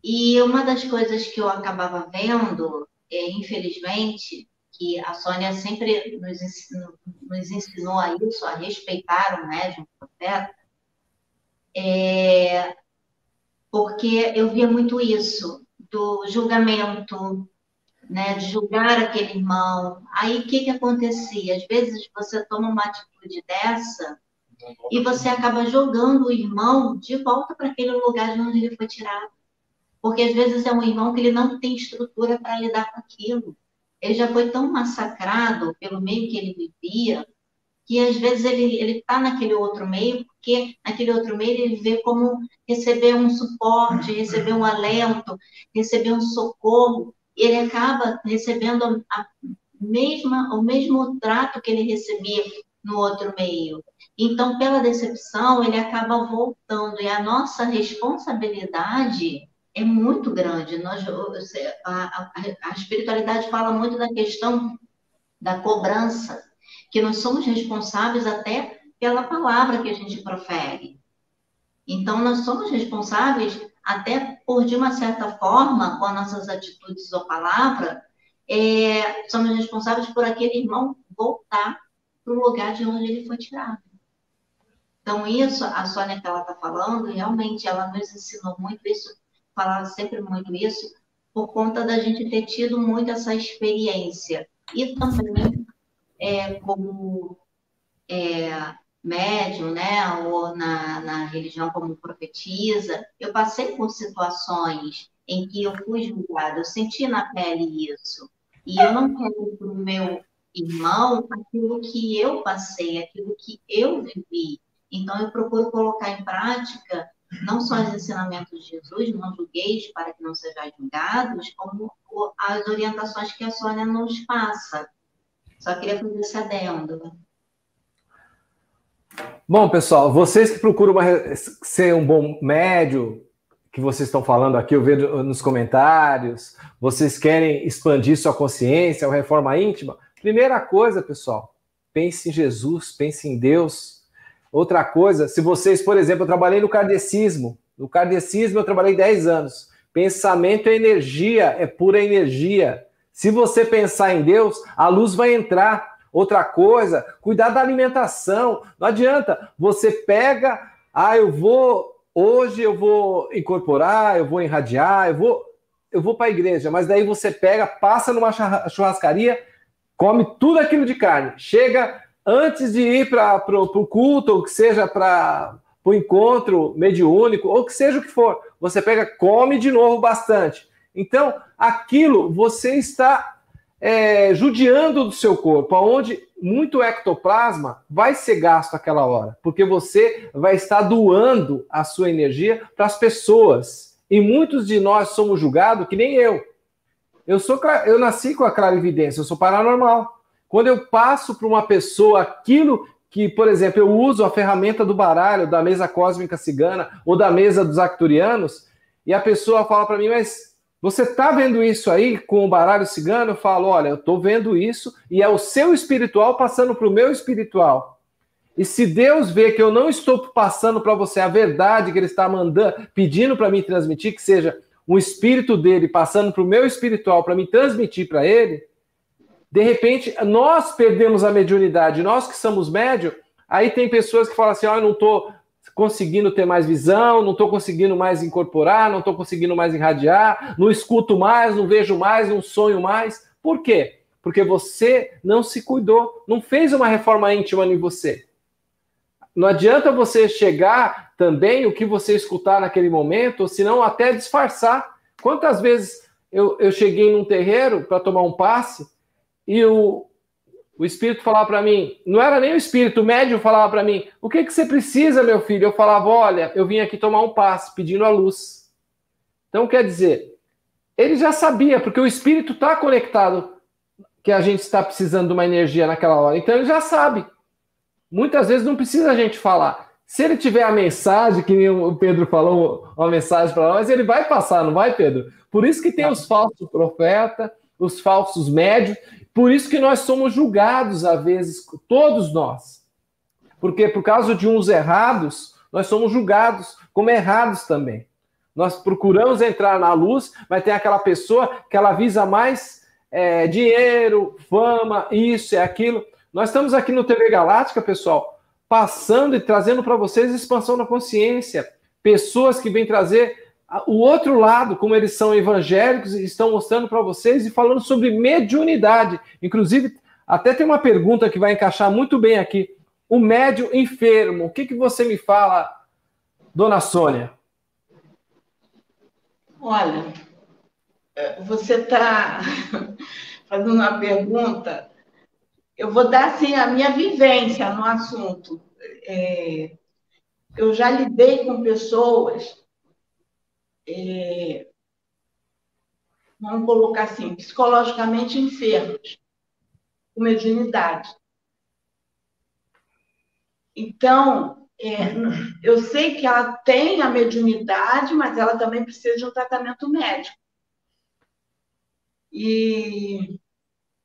E uma das coisas que eu acabava vendo, é, infelizmente, que a Sônia sempre nos ensinou, nos ensinou a isso, a respeitar o médium profeta, é, porque eu via muito isso, do julgamento, né, de julgar aquele irmão. Aí o que, que acontecia? Às vezes você toma uma atitude dessa e você acaba jogando o irmão de volta para aquele lugar de onde ele foi tirado. Porque às vezes é um irmão que ele não tem estrutura para lidar com aquilo ele já foi tão massacrado pelo meio que ele vivia, que às vezes ele está naquele outro meio, porque naquele outro meio ele vê como receber um suporte, receber um alento, receber um socorro, e ele acaba recebendo a mesma, o mesmo trato que ele recebia no outro meio. Então, pela decepção, ele acaba voltando, e a nossa responsabilidade é muito grande. Nós, a, a, a espiritualidade fala muito da questão da cobrança, que nós somos responsáveis até pela palavra que a gente profere. Então, nós somos responsáveis até por, de uma certa forma, com as nossas atitudes ou palavra, é, somos responsáveis por aquele irmão voltar para o lugar de onde ele foi tirado. Então, isso, a Sônia que ela está falando, realmente ela nos ensinou muito isso, falava sempre muito isso, por conta da gente ter tido muito essa experiência. E também, é, como é, médium, né, ou na, na religião como profetisa, eu passei por situações em que eu fui julgada, eu senti na pele isso. E eu não quero para o meu irmão aquilo que eu passei, aquilo que eu vivi. Então, eu procuro colocar em prática não só os ensinamentos de Jesus, não julgueis para que não sejais julgados, como as orientações que a Sônia nos passa. Só queria fazer esse adendo. Bom, pessoal, vocês que procuram uma, ser um bom médio, que vocês estão falando aqui, eu vejo nos comentários, vocês querem expandir sua consciência, ou reforma íntima, primeira coisa, pessoal, pense em Jesus, pense em Deus, Outra coisa, se vocês, por exemplo, eu trabalhei no kardecismo. No kardecismo eu trabalhei 10 anos. Pensamento é energia, é pura energia. Se você pensar em Deus, a luz vai entrar. Outra coisa, cuidar da alimentação. Não adianta, você pega, ah, eu vou hoje eu vou incorporar, eu vou irradiar, eu vou eu vou para a igreja, mas daí você pega, passa numa churrascaria, come tudo aquilo de carne. Chega antes de ir para o culto, ou que seja para o encontro mediúnico, ou que seja o que for, você pega, come de novo bastante. Então, aquilo você está é, judiando do seu corpo, aonde muito ectoplasma vai ser gasto aquela hora, porque você vai estar doando a sua energia para as pessoas. E muitos de nós somos julgados que nem eu. Eu sou eu nasci com a clarividência, eu sou paranormal. Quando eu passo para uma pessoa aquilo que, por exemplo, eu uso a ferramenta do baralho, da mesa cósmica cigana ou da mesa dos acturianos, e a pessoa fala para mim, mas você está vendo isso aí com o baralho cigano? Eu falo, olha, eu estou vendo isso e é o seu espiritual passando para o meu espiritual. E se Deus vê que eu não estou passando para você a verdade que Ele está mandando, pedindo para mim transmitir, que seja um espírito dele passando para o meu espiritual para me transmitir para Ele, de repente, nós perdemos a mediunidade, nós que somos médio, aí tem pessoas que falam assim: oh, eu não estou conseguindo ter mais visão, não estou conseguindo mais incorporar, não estou conseguindo mais irradiar, não escuto mais, não vejo mais, não sonho mais. Por quê? Porque você não se cuidou, não fez uma reforma íntima em você. Não adianta você chegar também o que você escutar naquele momento, senão até disfarçar. Quantas vezes eu, eu cheguei num terreiro para tomar um passe e o, o espírito falava para mim, não era nem o espírito, o médium falava para mim, o que, que você precisa, meu filho? Eu falava, olha, eu vim aqui tomar um passe, pedindo a luz. Então, quer dizer, ele já sabia, porque o espírito está conectado que a gente está precisando de uma energia naquela hora. Então, ele já sabe. Muitas vezes não precisa a gente falar. Se ele tiver a mensagem, que o Pedro falou, uma mensagem para nós, ele vai passar, não vai, Pedro? Por isso que tem os falsos profetas, os falsos médios, por isso que nós somos julgados, às vezes, todos nós. Porque por causa de uns errados, nós somos julgados como errados também. Nós procuramos entrar na luz, mas tem aquela pessoa que ela visa mais é, dinheiro, fama, isso e aquilo. Nós estamos aqui no TV Galáctica, pessoal, passando e trazendo para vocês expansão da consciência. Pessoas que vêm trazer o outro lado, como eles são evangélicos, estão mostrando para vocês e falando sobre mediunidade. Inclusive, até tem uma pergunta que vai encaixar muito bem aqui. O médio enfermo, o que, que você me fala, dona Sônia? Olha, é, você está fazendo uma pergunta. Eu vou dar assim, a minha vivência no assunto. É, eu já lidei com pessoas é, vamos colocar assim, psicologicamente enfermos, com mediunidade. Então, é, eu sei que ela tem a mediunidade, mas ela também precisa de um tratamento médico. E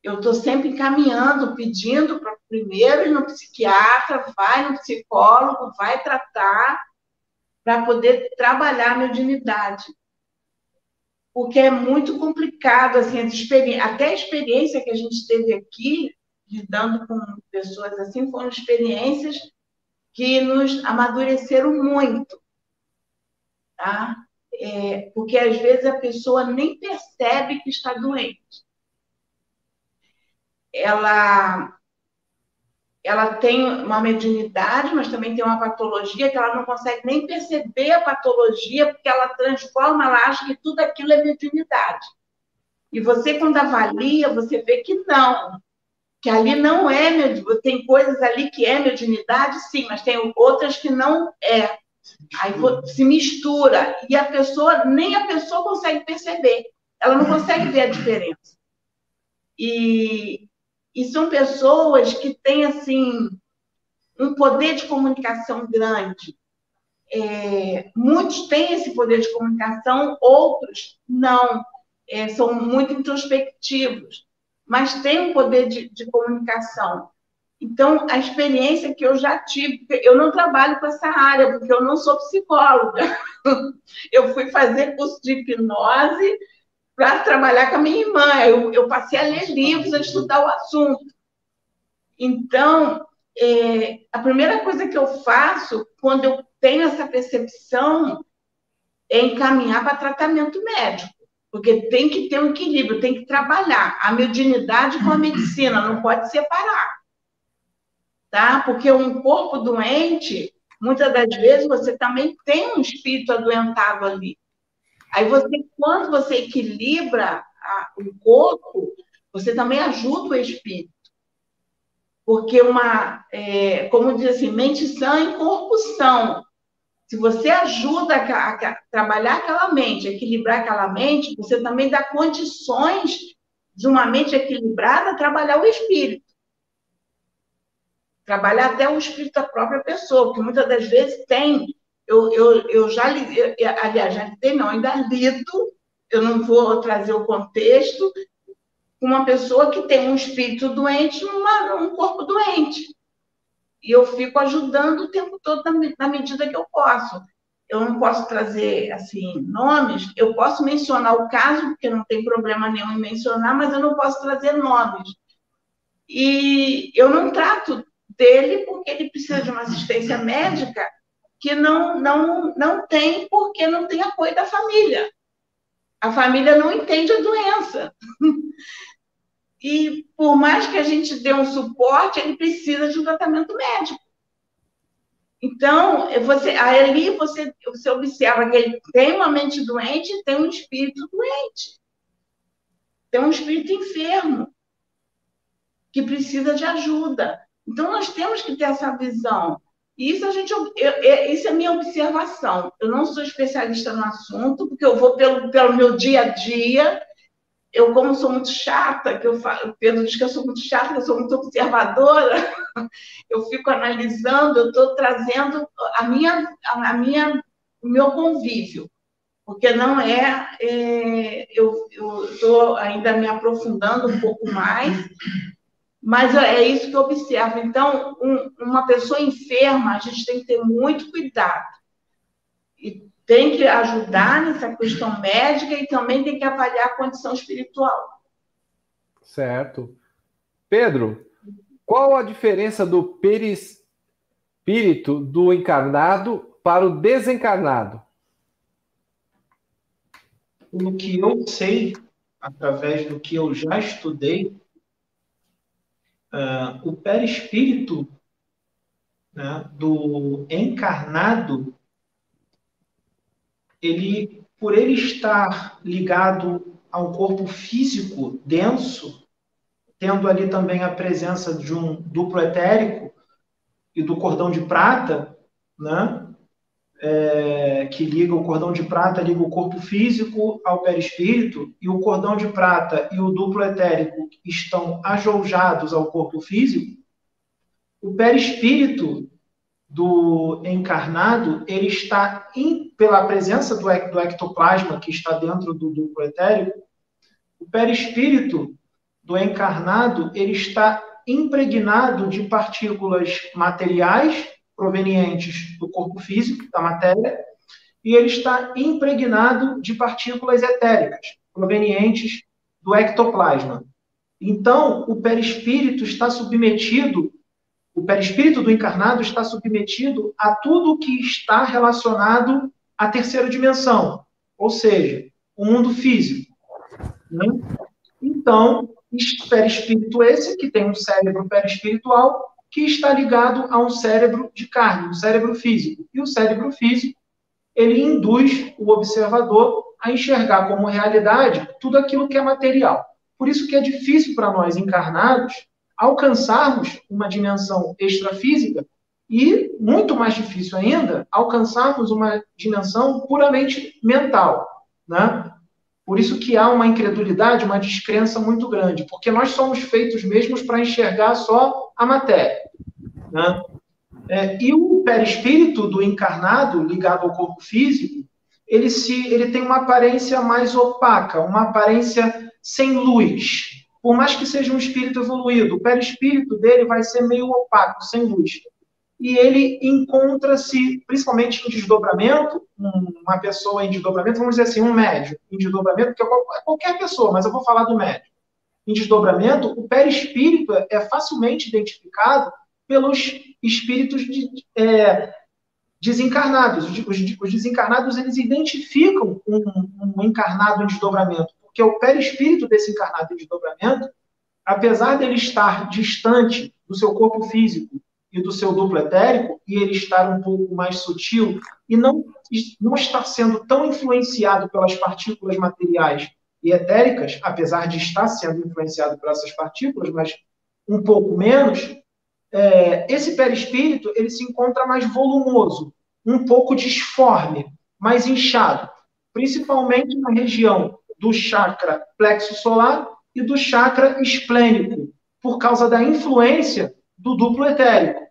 eu estou sempre encaminhando, pedindo para primeiro ir no psiquiatra, vai no psicólogo, vai tratar, para poder trabalhar a mediunidade. Porque é muito complicado, assim, até a experiência que a gente teve aqui, lidando com pessoas assim, foram experiências que nos amadureceram muito, tá? É, porque às vezes a pessoa nem percebe que está doente. Ela ela tem uma mediunidade, mas também tem uma patologia que ela não consegue nem perceber a patologia, porque ela transforma, ela acha que tudo aquilo é mediunidade. E você, quando avalia, você vê que não, que ali não é mediunidade. Tem coisas ali que é mediunidade, sim, mas tem outras que não é. Aí se mistura e a pessoa, nem a pessoa consegue perceber. Ela não consegue ver a diferença. E, e são pessoas que têm, assim, um poder de comunicação grande. É, muitos têm esse poder de comunicação, outros não. É, são muito introspectivos, mas têm um poder de, de comunicação. Então, a experiência que eu já tive, eu não trabalho com essa área, porque eu não sou psicóloga. Eu fui fazer curso de hipnose para trabalhar com a minha irmã. Eu, eu, passei a ler livros, a estudar o assunto. Então, é, a primeira coisa que eu faço quando eu tenho essa percepção é encaminhar para tratamento médico, porque tem que ter um equilíbrio, tem que trabalhar a mediunidade com a medicina, não pode separar. Tá? Porque um corpo doente, muitas das vezes, você também tem um espírito adoentado ali. Aí você, quando você equilibra a, o corpo, você também ajuda o espírito. Porque uma, é, como diz assim, mente sã em corpo são. Se você ajuda a, a, trabalhar aquela mente, equilibrar aquela mente, você também dá condições de uma mente equilibrada trabalhar o espírito. Trabalhar até o espírito da própria pessoa, que muitas das vezes tem eu, eu, eu já li, aliás, já li, não, ainda lido, eu não vou trazer o contexto, uma pessoa que tem um espírito doente num corpo doente. E eu fico ajudando o tempo todo na, na medida que eu posso. Eu não posso trazer, assim, nomes, eu posso mencionar o caso, porque não tem problema nenhum em mencionar, mas eu não posso trazer nomes. E eu não trato dele porque ele precisa de uma assistência médica que não, não, não tem porque não tem apoio da família. A família não entende a doença. E por mais que a gente dê um suporte, ele precisa de um tratamento médico. Então, você, ali você, você observa que ele tem uma mente doente e tem um espírito doente. Tem um espírito enfermo que precisa de ajuda. Então, nós temos que ter essa visão. Isso a gente, eu, eu, isso é minha observação. Eu não sou especialista no assunto, porque eu vou pelo, pelo meu dia a dia. Eu, como sou muito chata, que eu falo, Pedro diz que eu sou muito chata, eu sou muito observadora, eu fico analisando, eu estou trazendo a minha, a minha, o meu convívio, porque não é, é eu estou ainda me aprofundando um pouco mais, mas é isso que eu observo. Então, um, uma pessoa enferma, a gente tem que ter muito cuidado. E tem que ajudar nessa questão médica e também tem que avaliar a condição espiritual. Certo. Pedro, qual a diferença do perispírito do encarnado para o desencarnado? O que eu sei, através do que eu já estudei, uh, o perispírito né, do encarnado, ele, por ele estar ligado a um corpo físico denso, tendo ali também a presença de um duplo etérico e do cordão de prata, né? É, que liga o cordão de prata, liga o corpo físico ao perispírito, e o cordão de prata e o duplo etérico estão ajoujados ao corpo físico, o perispírito do encarnado, ele está, in, pela presença do, do ectoplasma que está dentro do duplo etérico, o perispírito do encarnado, ele está impregnado de partículas materiais provenientes do corpo físico, da matéria, e ele está impregnado de partículas etéricas, provenientes do ectoplasma. Então, o perispírito está submetido o perispírito do encarnado está submetido a tudo que está relacionado à terceira dimensão, ou seja, o mundo físico. Né? Então, perispírito esse, que tem um cérebro perispiritual, que está ligado a um cérebro de carne, um cérebro físico. E o cérebro físico, ele induz o observador a enxergar como realidade tudo aquilo que é material. Por isso que é difícil para nós encarnados alcançarmos uma dimensão extrafísica e, muito mais difícil ainda, alcançarmos uma dimensão puramente mental. Né? Por isso que há uma incredulidade, uma descrença muito grande, porque nós somos feitos mesmos para enxergar só a matéria. Né? É, e o perispírito do encarnado, ligado ao corpo físico, ele, se, ele tem uma aparência mais opaca, uma aparência sem luz. Por mais que seja um espírito evoluído, o perispírito dele vai ser meio opaco, sem luz. E ele encontra-se, principalmente em desdobramento, uma pessoa em desdobramento, vamos dizer assim, um médio em desdobramento, que é qualquer pessoa, mas eu vou falar do médio. Em desdobramento, o perispírito é facilmente identificado pelos espíritos de, é, desencarnados. Os, os, desencarnados, eles identificam um, um encarnado em desdobramento porque o perispírito desse encarnado em desdobramento, apesar dele estar distante do seu corpo físico e do seu duplo etérico, e ele estar um pouco mais sutil, e não, não estar sendo tão influenciado pelas partículas materiais e etéricas, apesar de estar sendo influenciado por essas partículas, mas um pouco menos, é, esse perispírito ele se encontra mais volumoso, um pouco disforme, mais inchado, principalmente na região do chakra plexo solar e do chakra esplênico, por causa da influência do duplo etérico.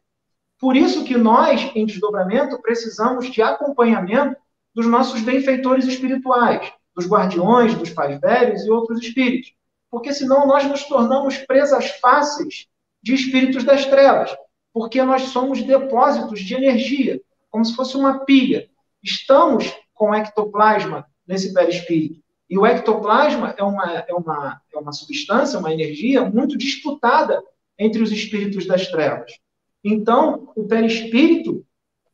Por isso que nós, em desdobramento, precisamos de acompanhamento dos nossos benfeitores espirituais, dos guardiões, dos pais velhos e outros espíritos. Porque senão nós nos tornamos presas fáceis de espíritos das trevas, porque nós somos depósitos de energia, como se fosse uma pilha. Estamos com ectoplasma nesse perispírito. E o ectoplasma é uma, é uma, é uma substância, uma energia muito disputada entre os espíritos das trevas. Então, o perispírito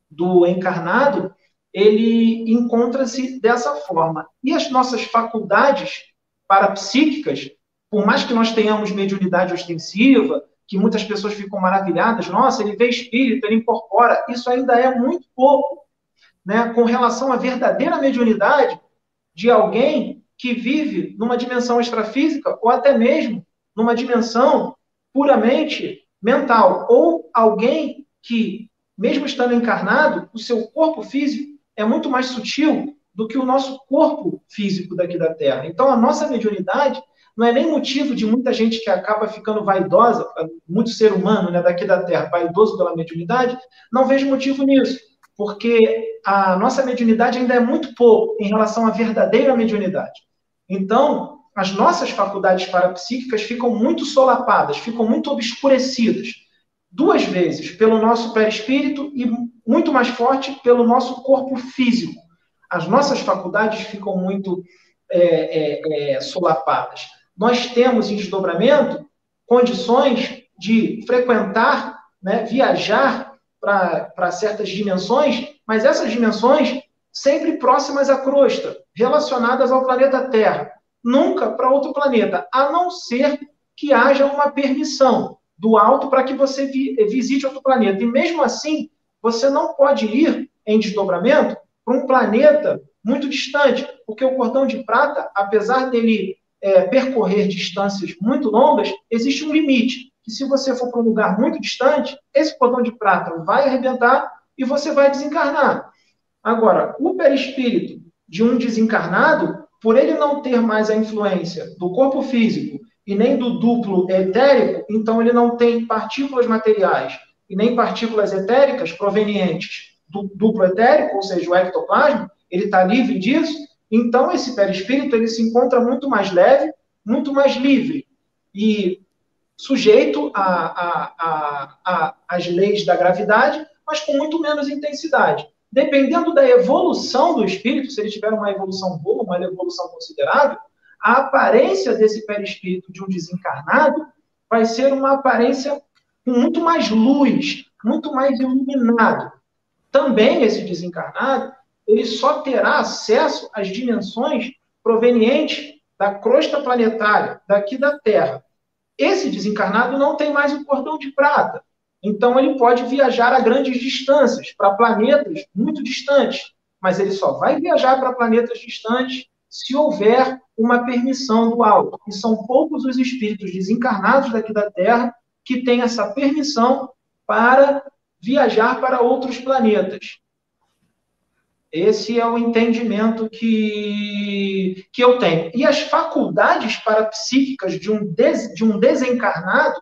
do encarnado, ele encontra-se dessa forma. E as nossas faculdades parapsíquicas, por mais que nós tenhamos mediunidade ostensiva, que muitas pessoas ficam maravilhadas, nossa, ele vê espírito, ele incorpora, isso ainda é muito pouco. Né? Com relação à verdadeira mediunidade, de alguém que vive numa dimensão extrafísica ou até mesmo numa dimensão puramente mental, ou alguém que, mesmo estando encarnado, o seu corpo físico é muito mais sutil do que o nosso corpo físico daqui da Terra. Então, a nossa mediunidade não é nem motivo de muita gente que acaba ficando vaidosa, muito ser humano né, daqui da Terra, vaidoso pela mediunidade, não vejo motivo nisso porque a nossa mediunidade ainda é muito pouco em relação à verdadeira mediunidade. Então, as nossas faculdades parapsíquicas ficam muito solapadas, ficam muito obscurecidas, duas vezes pelo nosso perispírito e muito mais forte pelo nosso corpo físico. As nossas faculdades ficam muito é, é, é, solapadas. Nós temos em desdobramento condições de frequentar, né, viajar para certas dimensões, mas essas dimensões sempre próximas à crosta, relacionadas ao planeta Terra, nunca para outro planeta, a não ser que haja uma permissão do alto para que você vi, visite outro planeta. E mesmo assim, você não pode ir em desdobramento para um planeta muito distante, porque o cordão de prata, apesar dele é, percorrer distâncias muito longas, existe um limite se você for para um lugar muito distante, esse cordão de prata vai arrebentar e você vai desencarnar. Agora, o perispírito de um desencarnado, por ele não ter mais a influência do corpo físico e nem do duplo etérico, então ele não tem partículas materiais e nem partículas etéricas provenientes do duplo etérico, ou seja, o ectoplasma, ele está livre disso, então esse perispírito ele se encontra muito mais leve, muito mais livre. E sujeito às leis da gravidade, mas com muito menos intensidade. Dependendo da evolução do espírito, se ele tiver uma evolução boa, uma evolução considerável, a aparência desse perispírito de um desencarnado vai ser uma aparência com muito mais luz, muito mais iluminado. Também esse desencarnado, ele só terá acesso às dimensões provenientes da crosta planetária, daqui da Terra. Esse desencarnado não tem mais o cordão de prata. Então ele pode viajar a grandes distâncias, para planetas muito distantes, mas ele só vai viajar para planetas distantes se houver uma permissão do alto. E são poucos os espíritos desencarnados daqui da Terra que têm essa permissão para viajar para outros planetas. Esse é o entendimento que, que eu tenho. E as faculdades parapsíquicas de um, des, de um desencarnado,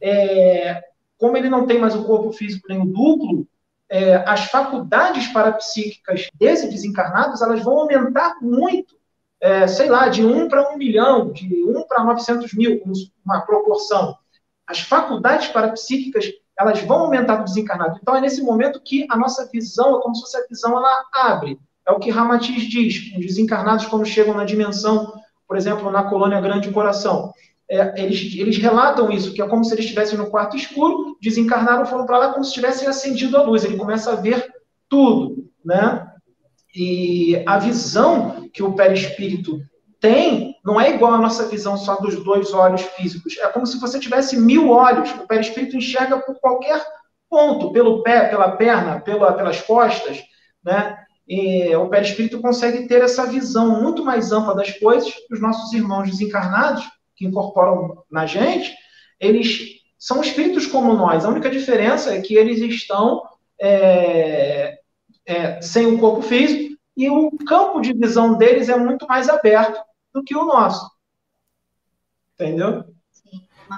é, como ele não tem mais o corpo físico nem o duplo, é, as faculdades parapsíquicas desse desencarnados elas vão aumentar muito, é, sei lá, de 1 para 1 milhão, de 1 para 900 mil, uma proporção. As faculdades parapsíquicas elas vão aumentar do desencarnado. Então, é nesse momento que a nossa visão, é como se fosse a visão, ela abre. É o que Ramatiz diz. Os desencarnados, quando chegam na dimensão, por exemplo, na colônia Grande Coração, é, eles, eles relatam isso, que é como se eles estivessem no quarto escuro, desencarnaram, foram para lá como se tivessem acendido a luz. Ele começa a ver tudo, né? E a visão que o perispírito tem não é igual a nossa visão só dos dois olhos físicos. É como se você tivesse mil olhos. O perispírito enxerga por qualquer ponto, pelo pé, pela perna, pela, pelas costas, né? E o perispírito consegue ter essa visão muito mais ampla das coisas que os nossos irmãos desencarnados, que incorporam na gente, eles são espíritos como nós. A única diferença é que eles estão é, é, sem o corpo físico e o campo de visão deles é muito mais aberto do que o nosso. Entendeu?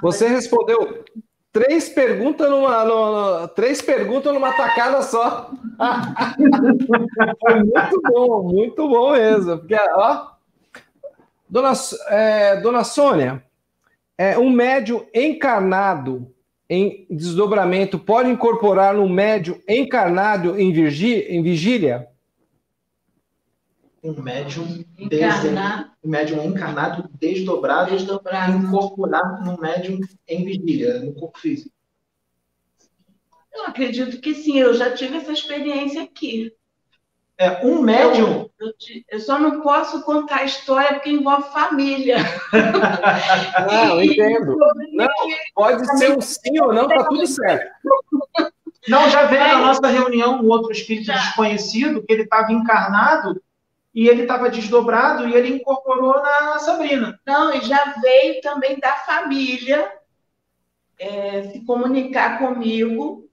Você respondeu três perguntas numa, numa, três perguntas numa tacada só. Foi muito bom, muito bom mesmo. Porque, ó, dona, é, dona Sônia, é, um médio encarnado em desdobramento pode incorporar um médio encarnado em, em vigília? Um médium, encarnado, um médium encarnado desdobrado, desdobrado. incorporado no médium em vigília, no corpo físico. Eu acredito que sim, eu já tive essa experiência aqui. É, um médium. Eu, eu, eu, só não posso contar a história porque envolve família. não, entendo. Não, pode ser um sim ou não, tá tudo certo. Não, já veio na nossa reunião um outro espírito já. desconhecido, que ele estava encarnado e ele estava desdobrado e ele incorporou na Sabrina. Não, e já veio também da família é, se comunicar comigo.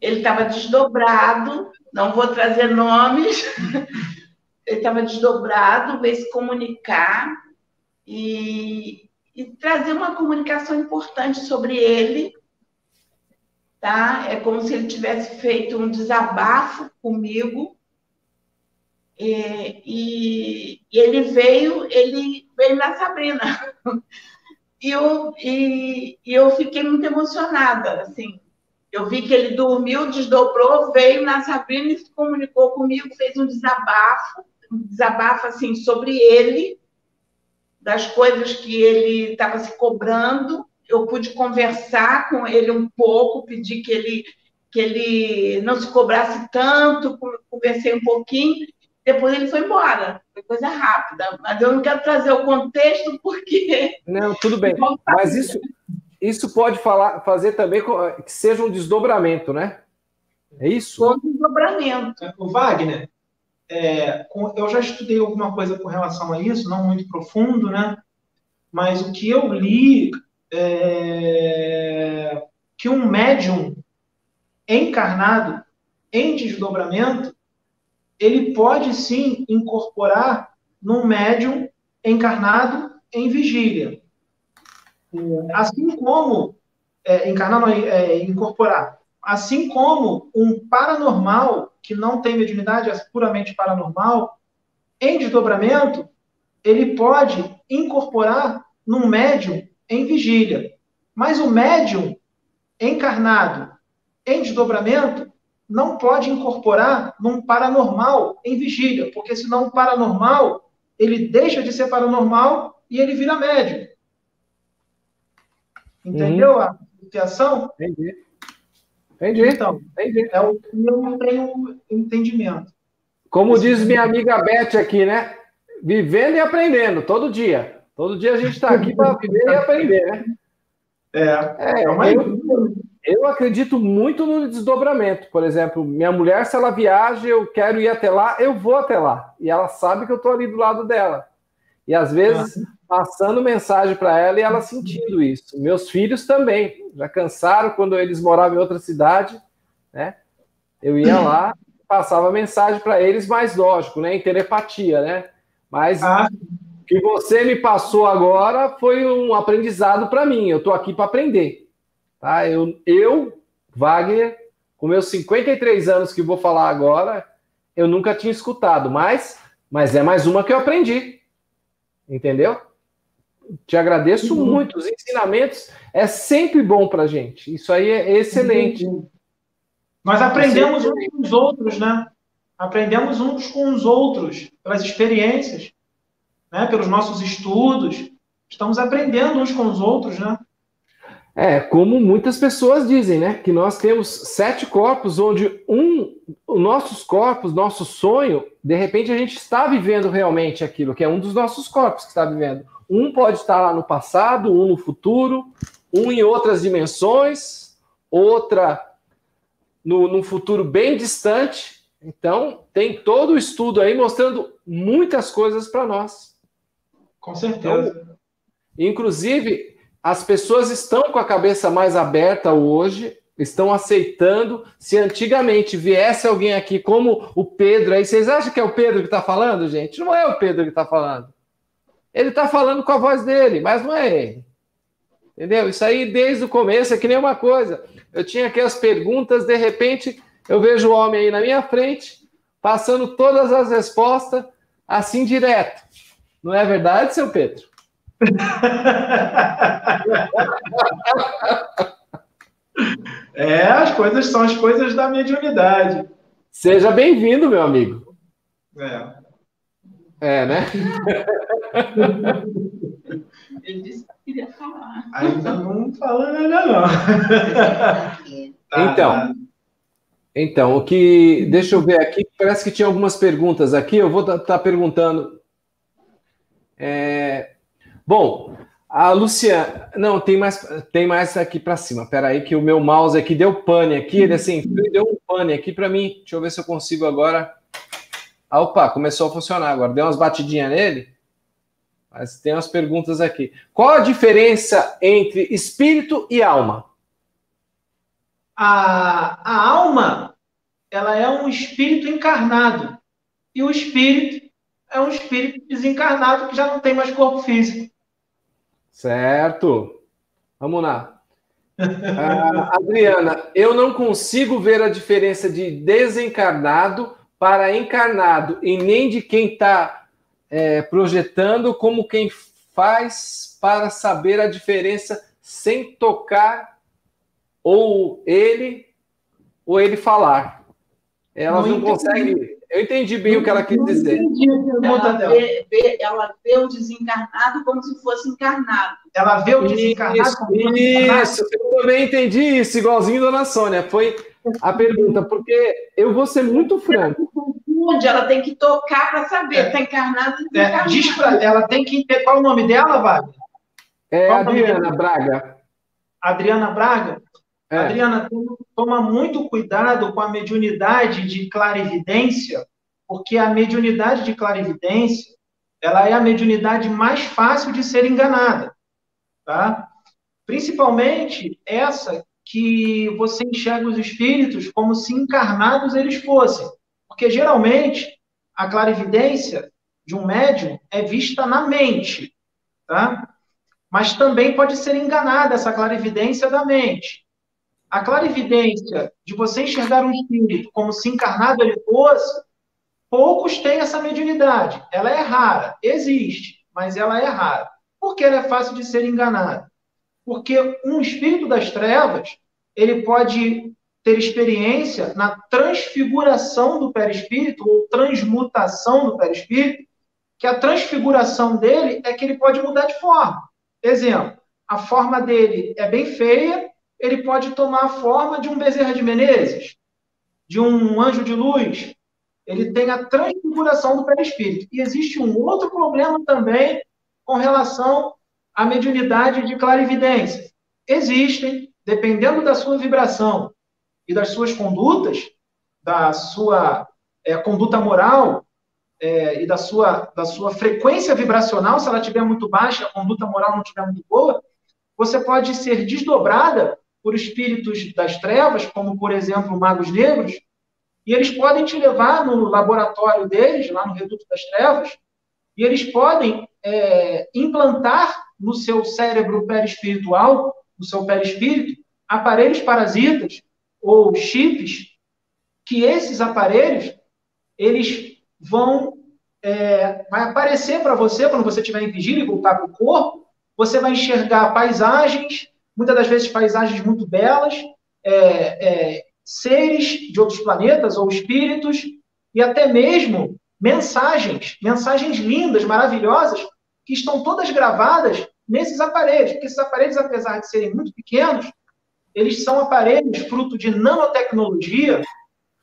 Ele estava desdobrado, não vou trazer nomes. ele estava desdobrado, veio se comunicar e, e trazer uma comunicação importante sobre ele. Tá? É como se ele tivesse feito um desabafo comigo e, e, e, ele veio, ele veio na Sabrina. E eu, e, e eu fiquei muito emocionada, assim. Eu vi que ele dormiu, desdobrou, veio na Sabrina e se comunicou comigo, fez um desabafo, um desabafo assim sobre ele, das coisas que ele estava se cobrando. Eu pude conversar com ele um pouco, pedir que ele que ele não se cobrasse tanto, conversei um pouquinho depois ele foi embora. Foi coisa rápida. Mas eu não quero trazer o contexto porque. Não, tudo bem. Mas isso, isso pode falar, fazer também que seja um desdobramento, né? É isso? Um desdobramento. O Wagner, é, eu já estudei alguma coisa com relação a isso, não muito profundo, né? Mas o que eu li é que um médium encarnado em desdobramento ele pode sim incorporar num médium encarnado em vigília. Assim como é, encarnar, não, é, incorporar. Assim como um paranormal que não tem mediunidade, é puramente paranormal, em desdobramento, ele pode incorporar num médium em vigília. Mas o médium encarnado em desdobramento, não pode incorporar num paranormal em vigília, porque senão o paranormal ele deixa de ser paranormal e ele vira médio. Entendeu? Uhum. expiação? Entendi. Entendi. Então, Entendi. é o que eu não tenho entendimento. Como diz minha amiga Beth aqui, né? Vivendo e aprendendo, todo dia. Todo dia a gente está aqui para viver e aprender, né? É, é, é uma... eu, eu acredito muito no desdobramento. Por exemplo, minha mulher, se ela viaja, eu quero ir até lá, eu vou até lá. E ela sabe que eu estou ali do lado dela. E às vezes passando mensagem para ela e ela sentindo isso. Meus filhos também já cansaram quando eles moravam em outra cidade, né? Eu ia lá, passava mensagem para eles, mais lógico, né? Em telepatia, né? Mas ah. o que você me passou agora foi um aprendizado para mim. Eu estou aqui para aprender, tá? Eu, eu, Wagner, com meus 53 anos que vou falar agora, eu nunca tinha escutado, mas, mas é mais uma que eu aprendi, entendeu? Te agradeço uhum. muito. Os ensinamentos é sempre bom para gente. Isso aí é excelente. Uhum. Nós aprendemos uns com os outros, né? Aprendemos uns com os outros, pelas experiências, né? pelos nossos estudos. Estamos aprendendo uns com os outros, né? É, como muitas pessoas dizem, né? Que nós temos sete corpos, onde um, os nossos corpos, nosso sonho, de repente a gente está vivendo realmente aquilo, que é um dos nossos corpos que está vivendo. Um pode estar lá no passado, um no futuro, um em outras dimensões, outra no, num futuro bem distante. Então, tem todo o estudo aí mostrando muitas coisas para nós. Com certeza. Então, inclusive, as pessoas estão com a cabeça mais aberta hoje, estão aceitando. Se antigamente viesse alguém aqui como o Pedro, aí vocês acham que é o Pedro que está falando, gente? Não é o Pedro que está falando. Ele está falando com a voz dele, mas não é ele. Entendeu? Isso aí desde o começo é que nem uma coisa. Eu tinha aqui as perguntas, de repente eu vejo o homem aí na minha frente, passando todas as respostas assim direto. Não é verdade, seu Pedro? é, as coisas são as coisas da mediunidade. Seja bem-vindo, meu amigo. É. É, né? Ele disse que queria falar. Ainda não falou nada, não. Tá, então, então, o que. Deixa eu ver aqui, parece que tinha algumas perguntas aqui, eu vou estar tá, tá perguntando. É, bom, a Luciana. Não, tem mais, tem mais aqui para cima. Pera aí, que o meu mouse aqui deu pane aqui, ele assim, deu um pane aqui para mim. Deixa eu ver se eu consigo agora. Ah, opa, começou a funcionar agora. Deu umas batidinhas nele. Mas tem umas perguntas aqui. Qual a diferença entre espírito e alma? A, a alma, ela é um espírito encarnado. E o espírito é um espírito desencarnado que já não tem mais corpo físico. Certo. Vamos lá. Uh, Adriana, eu não consigo ver a diferença de desencarnado para encarnado e nem de quem está é, projetando como quem faz para saber a diferença sem tocar ou ele ou ele falar. Elas não, não conseguem. Eu entendi bem não, o que ela quis dizer. Ela vê, vê, ela vê o desencarnado como se fosse encarnado. Ela vê o desencarnado isso, como se fosse encarnado. Isso, eu também entendi isso, igualzinho Dona Sônia. Foi a pergunta, porque eu vou ser muito franco. Confunde, ela tem que tocar para saber, está encarnada ou é, Diz para ela, tem que ter. Qual o nome dela, Wagner? É qual Adriana Braga. Adriana Braga? É. Adriana, toma muito cuidado com a mediunidade de clarividência, porque a mediunidade de clarividência ela é a mediunidade mais fácil de ser enganada, tá? Principalmente essa que você enxerga os espíritos como se encarnados eles fossem. Porque geralmente a clarividência de um médium é vista na mente, tá? Mas também pode ser enganada essa clarividência da mente. A clarividência de você enxergar um espírito como se encarnado ele fosse, poucos têm essa mediunidade. Ela é rara, existe, mas ela é rara. Por que ela é fácil de ser enganada? Porque um espírito das trevas, ele pode ter experiência na transfiguração do perispírito ou transmutação do perispírito, que a transfiguração dele é que ele pode mudar de forma. Exemplo, a forma dele é bem feia, ele pode tomar a forma de um Bezerra de Menezes, de um anjo de luz. Ele tem a transfiguração do perispírito. E existe um outro problema também com relação à mediunidade de clarividência. Existem, dependendo da sua vibração e das suas condutas, da sua é, conduta moral é, e da sua, da sua frequência vibracional, se ela estiver muito baixa, a conduta moral não estiver muito boa, você pode ser desdobrada por espíritos das trevas, como, por exemplo, magos negros, e eles podem te levar no laboratório deles, lá no Reduto das Trevas, e eles podem é, implantar no seu cérebro perispiritual, no seu perispírito, aparelhos parasitas ou chips, que esses aparelhos, eles vão, é, vai aparecer para você, quando você estiver em vigília e voltar para o corpo, você vai enxergar paisagens, muitas das vezes paisagens muito belas, é, é, seres de outros planetas ou espíritos, e até mesmo mensagens, mensagens lindas, maravilhosas, que estão todas gravadas nesses aparelhos, porque esses aparelhos, apesar de serem muito pequenos, eles são aparelhos fruto de nanotecnologia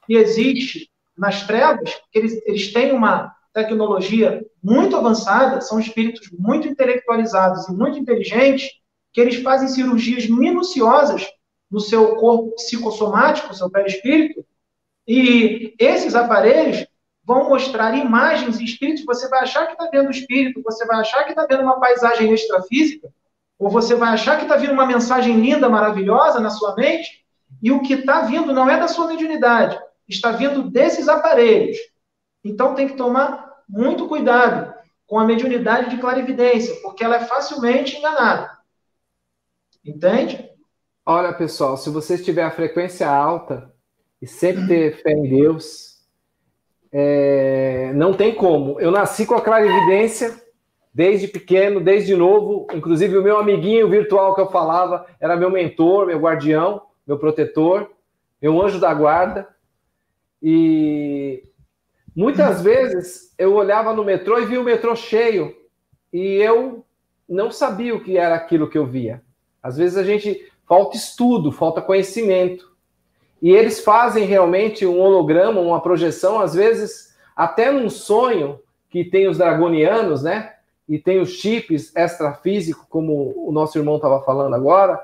que existe nas trevas, eles, eles têm uma tecnologia muito avançada, são espíritos muito intelectualizados e muito inteligentes, que eles fazem cirurgias minuciosas no seu corpo psicossomático, seu perispírito, e esses aparelhos vão mostrar imagens e espíritos, você vai achar que está vendo o espírito, você vai achar que está vendo uma paisagem extrafísica, ou você vai achar que está vindo uma mensagem linda, maravilhosa na sua mente, e o que está vindo não é da sua mediunidade, está vindo desses aparelhos. Então tem que tomar muito cuidado com a mediunidade de clarividência, porque ela é facilmente enganada. Entende? Olha, pessoal, se você tiver a frequência alta e sempre ter fé em Deus, é, não tem como. Eu nasci com a clarividência desde pequeno, desde novo. Inclusive, o meu amiguinho virtual que eu falava era meu mentor, meu guardião, meu protetor, meu anjo da guarda. E muitas vezes eu olhava no metrô e via o metrô cheio e eu não sabia o que era aquilo que eu via. Às vezes a gente falta estudo, falta conhecimento. E eles fazem realmente um holograma, uma projeção, às vezes até num sonho que tem os dragonianos, né? E tem os chips extrafísicos, como o nosso irmão estava falando agora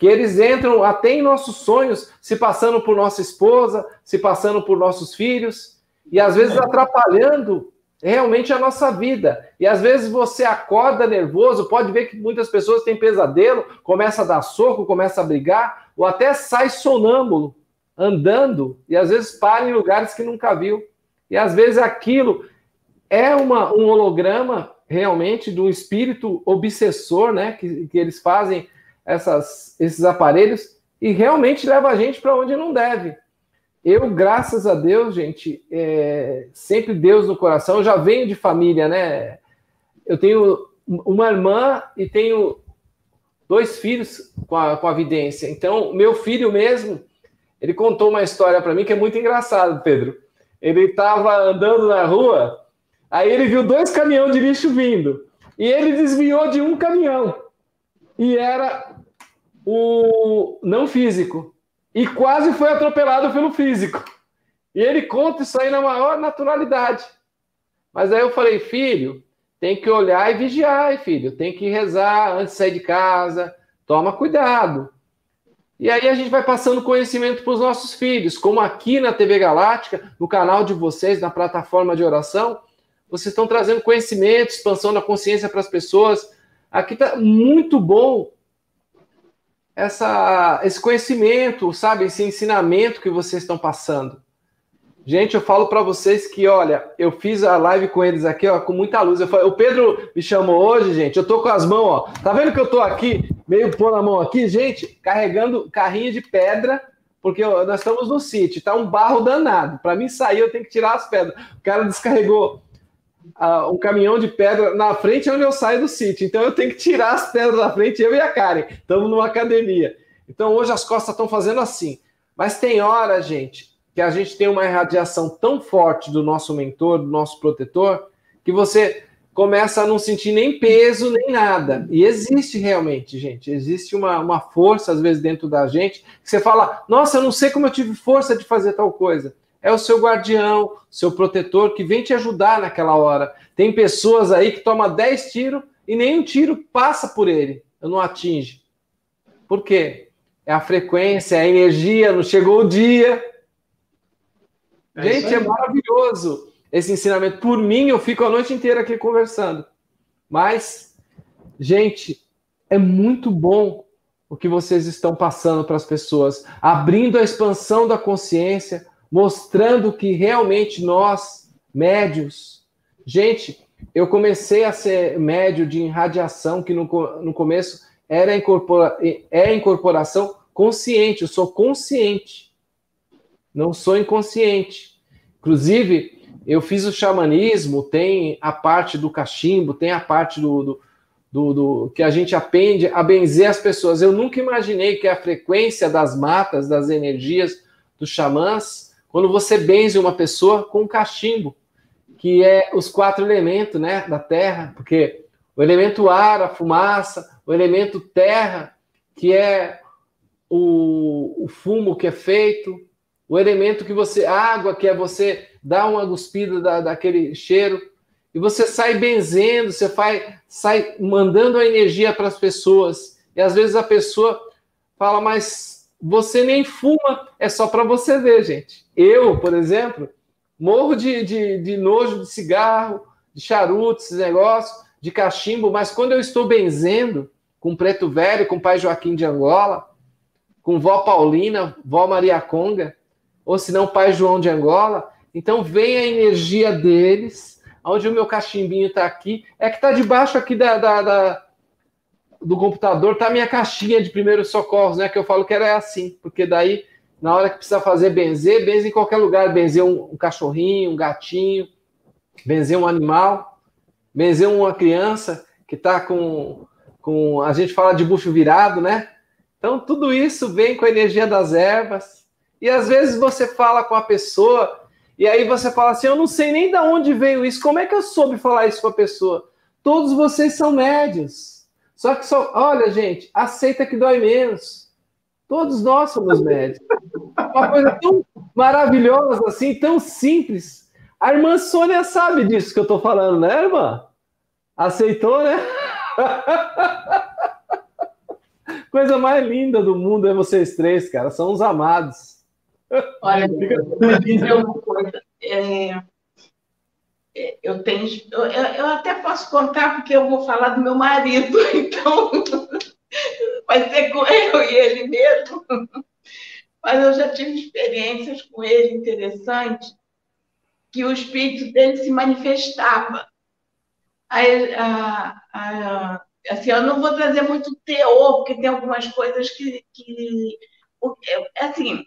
que eles entram até em nossos sonhos, se passando por nossa esposa, se passando por nossos filhos, e às vezes atrapalhando realmente a nossa vida. E às vezes você acorda nervoso, pode ver que muitas pessoas têm pesadelo, começa a dar soco, começa a brigar, ou até sai sonâmbulo, andando, e às vezes para em lugares que nunca viu. E às vezes aquilo é uma, um holograma realmente do espírito obsessor, né, que, que eles fazem essas, esses aparelhos e realmente leva a gente para onde não deve. Eu, graças a Deus, gente, é, sempre Deus no coração. Eu já venho de família, né? Eu tenho uma irmã e tenho dois filhos com a, com a vidência. Então, meu filho mesmo, ele contou uma história para mim que é muito engraçado, Pedro. Ele estava andando na rua, aí ele viu dois caminhões de lixo vindo e ele desviou de um caminhão e era o não físico. E quase foi atropelado pelo físico. E ele conta isso aí na maior naturalidade. Mas aí eu falei, filho, tem que olhar e vigiar, filho. Tem que rezar antes de sair de casa. Toma cuidado. E aí a gente vai passando conhecimento para os nossos filhos, como aqui na TV Galáctica, no canal de vocês, na plataforma de oração, vocês estão trazendo conhecimento, expansão da consciência para as pessoas. Aqui está muito bom essa, esse conhecimento, sabe, esse ensinamento que vocês estão passando. Gente, eu falo para vocês que, olha, eu fiz a live com eles aqui, ó, com muita luz. Eu falei, o Pedro me chamou hoje, gente. Eu tô com as mãos, ó. Tá vendo que eu tô aqui, meio pôr na mão aqui, gente, carregando carrinho de pedra, porque ó, nós estamos no sítio, tá um barro danado. Para mim sair, eu tenho que tirar as pedras. O cara descarregou um caminhão de pedra na frente onde eu saio do sítio. Então eu tenho que tirar as pedras da frente, eu e a Karen. Estamos numa academia. Então hoje as costas estão fazendo assim. Mas tem hora, gente, que a gente tem uma irradiação tão forte do nosso mentor, do nosso protetor, que você começa a não sentir nem peso, nem nada. E existe realmente, gente. Existe uma, uma força, às vezes, dentro da gente, que você fala, nossa, eu não sei como eu tive força de fazer tal coisa. É o seu guardião, seu protetor, que vem te ajudar naquela hora. Tem pessoas aí que tomam 10 tiros e nenhum tiro passa por ele, não atinge. Por quê? É a frequência, é a energia, não chegou o dia. É gente, é maravilhoso esse ensinamento. Por mim, eu fico a noite inteira aqui conversando. Mas, gente, é muito bom o que vocês estão passando para as pessoas, abrindo a expansão da consciência, mostrando que realmente nós, médios, gente, eu comecei a ser médio de irradiação, que no, no começo era incorpora, é incorporação consciente, eu sou consciente, não sou inconsciente. Inclusive, eu fiz o xamanismo, tem a parte do cachimbo, tem a parte do, do, do, do, que a gente aprende a benzer as pessoas. Eu nunca imaginei que a frequência das matas, das energias dos xamãs, quando você benze uma pessoa com cachimbo, que é os quatro elementos né, da terra, porque o elemento ar, a fumaça, o elemento terra, que é o, o fumo que é feito, o elemento que você. água, que é você dar uma guspida da, daquele cheiro, e você sai benzendo, você vai, sai mandando a energia para as pessoas. E às vezes a pessoa fala, mas você nem fuma, é só para você ver, gente. Eu, por exemplo, morro de, de, de nojo de cigarro, de charuto, esse negócio, de cachimbo, mas quando eu estou benzendo com Preto Velho, com Pai Joaquim de Angola, com Vó Paulina, Vó Maria Conga, ou se não Pai João de Angola, então vem a energia deles, onde o meu cachimbinho está aqui, é que está debaixo aqui da, da, da, do computador, tá a minha caixinha de primeiros socorros, né? Que eu falo que era assim, porque daí, na hora que precisa fazer benzer, benze em qualquer lugar, benzer um, um cachorrinho, um gatinho, benzer um animal, benzer uma criança que está com, com. A gente fala de bucho virado, né? Então, tudo isso vem com a energia das ervas. E às vezes você fala com a pessoa e aí você fala assim: eu não sei nem de onde veio isso, como é que eu soube falar isso com a pessoa? Todos vocês são médios. Só que só, olha, gente, aceita que dói menos. Todos nós somos médios. Uma coisa tão maravilhosa, assim, tão simples. A irmã Sônia sabe disso que eu estou falando, né, irmã? Aceitou, né? Coisa mais linda do mundo é vocês três, cara. São os amados. Olha, vou dizer uma coisa. É, é, eu tenho. Eu, eu, até posso contar porque eu vou falar do meu marido, então vai ser com eu e ele mesmo. Mas eu já tive experiências com ele interessantes, que o espírito dele se manifestava. Aí, a, a, assim, eu não vou trazer muito teor, porque tem algumas coisas que, que assim,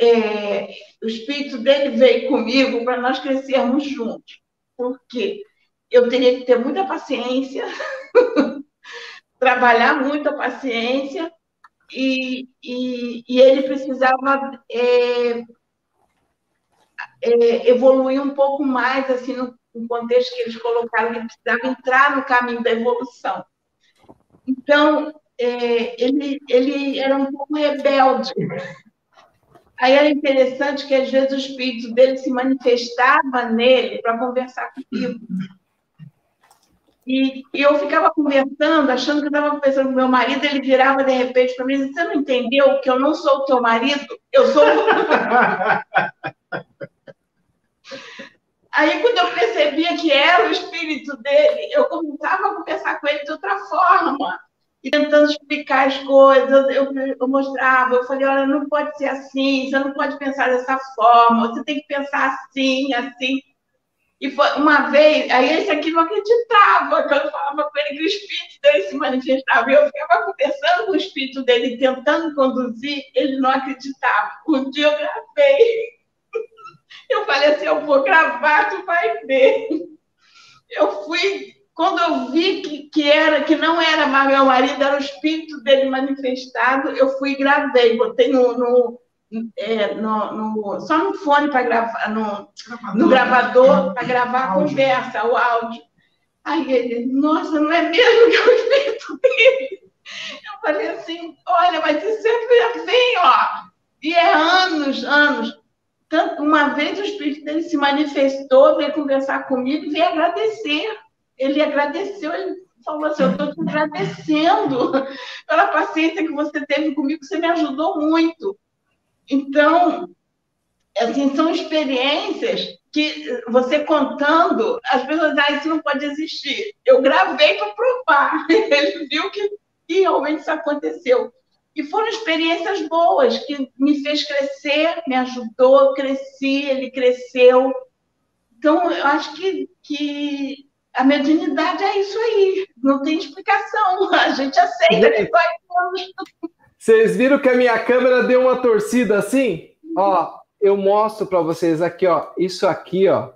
é, o espírito dele veio comigo para nós crescermos juntos. Porque eu teria que ter muita paciência, trabalhar muita paciência, e, e, e ele precisava é, é, evoluir um pouco mais, assim, no, no contexto que eles colocaram, ele precisava entrar no caminho da evolução. Então, é, ele, ele era um pouco rebelde Aí era interessante que às vezes o espírito dele se manifestava nele para conversar comigo. E, e, eu ficava conversando, achando que eu estava conversando com meu marido, ele virava de repente para mim e disse, você não entendeu que eu não sou o teu marido? Eu sou Aí, quando eu percebia que era o espírito dele, eu começava a conversar com ele de outra forma e tentando explicar as coisas, eu, eu, mostrava, eu falei, olha, não pode ser assim, você não pode pensar dessa forma, você tem que pensar assim, assim. E foi uma vez, aí esse aqui não acreditava, quando eu falava com ele que o espírito dele se manifestava, e eu ficava conversando com o espírito dele, tentando conduzir, ele não acreditava. Um dia eu gravei. Eu falei assim, eu vou gravar, tu vai ver. Eu fui quando eu vi que, que, era, que não era mais meu marido, era o espírito dele manifestado, eu fui e gravei, botei no, no, é, no, no só no fone para gravar, no, no gravador para gravar a conversa, o áudio. Aí ele, nossa, não é mesmo que eu espírito dele? Eu falei assim, olha, mas isso é assim, ó. E é anos, anos. Tanto, uma vez o espírito dele se manifestou, veio conversar comigo veio agradecer. Ele agradeceu, ele falou assim, eu estou te agradecendo pela paciência que você teve comigo, você me ajudou muito. Então, assim, são experiências que você contando, as pessoas dizem, ah, isso não pode existir. Eu gravei para provar. Ele viu que, realmente isso aconteceu. E foram experiências boas, que me fez crescer, me ajudou, cresci, ele cresceu. Então, eu acho que, que a mediunidade é isso aí, não tem explicação. A gente aceita que vai. Vocês viram que a minha câmera deu uma torcida assim? Ó, eu mostro para vocês aqui, ó, isso aqui, ó,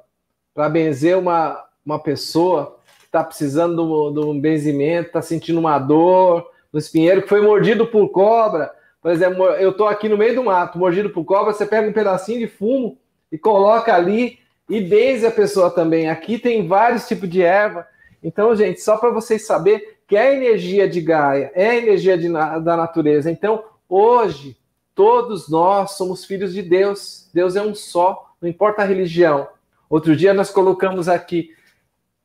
para benzer uma, uma pessoa que está precisando de um benzimento, está sentindo uma dor no espinheiro, que foi mordido por cobra. Por exemplo, eu estou aqui no meio do mato, mordido por cobra, você pega um pedacinho de fumo e coloca ali e benze a pessoa também. Aqui tem vários tipos de erva. Então, gente, só para vocês saberem que é energia de Gaia, é energia de, da natureza. Então, hoje, Todos nós somos filhos de Deus. Deus é um só, não importa a religião. Outro dia nós colocamos aqui,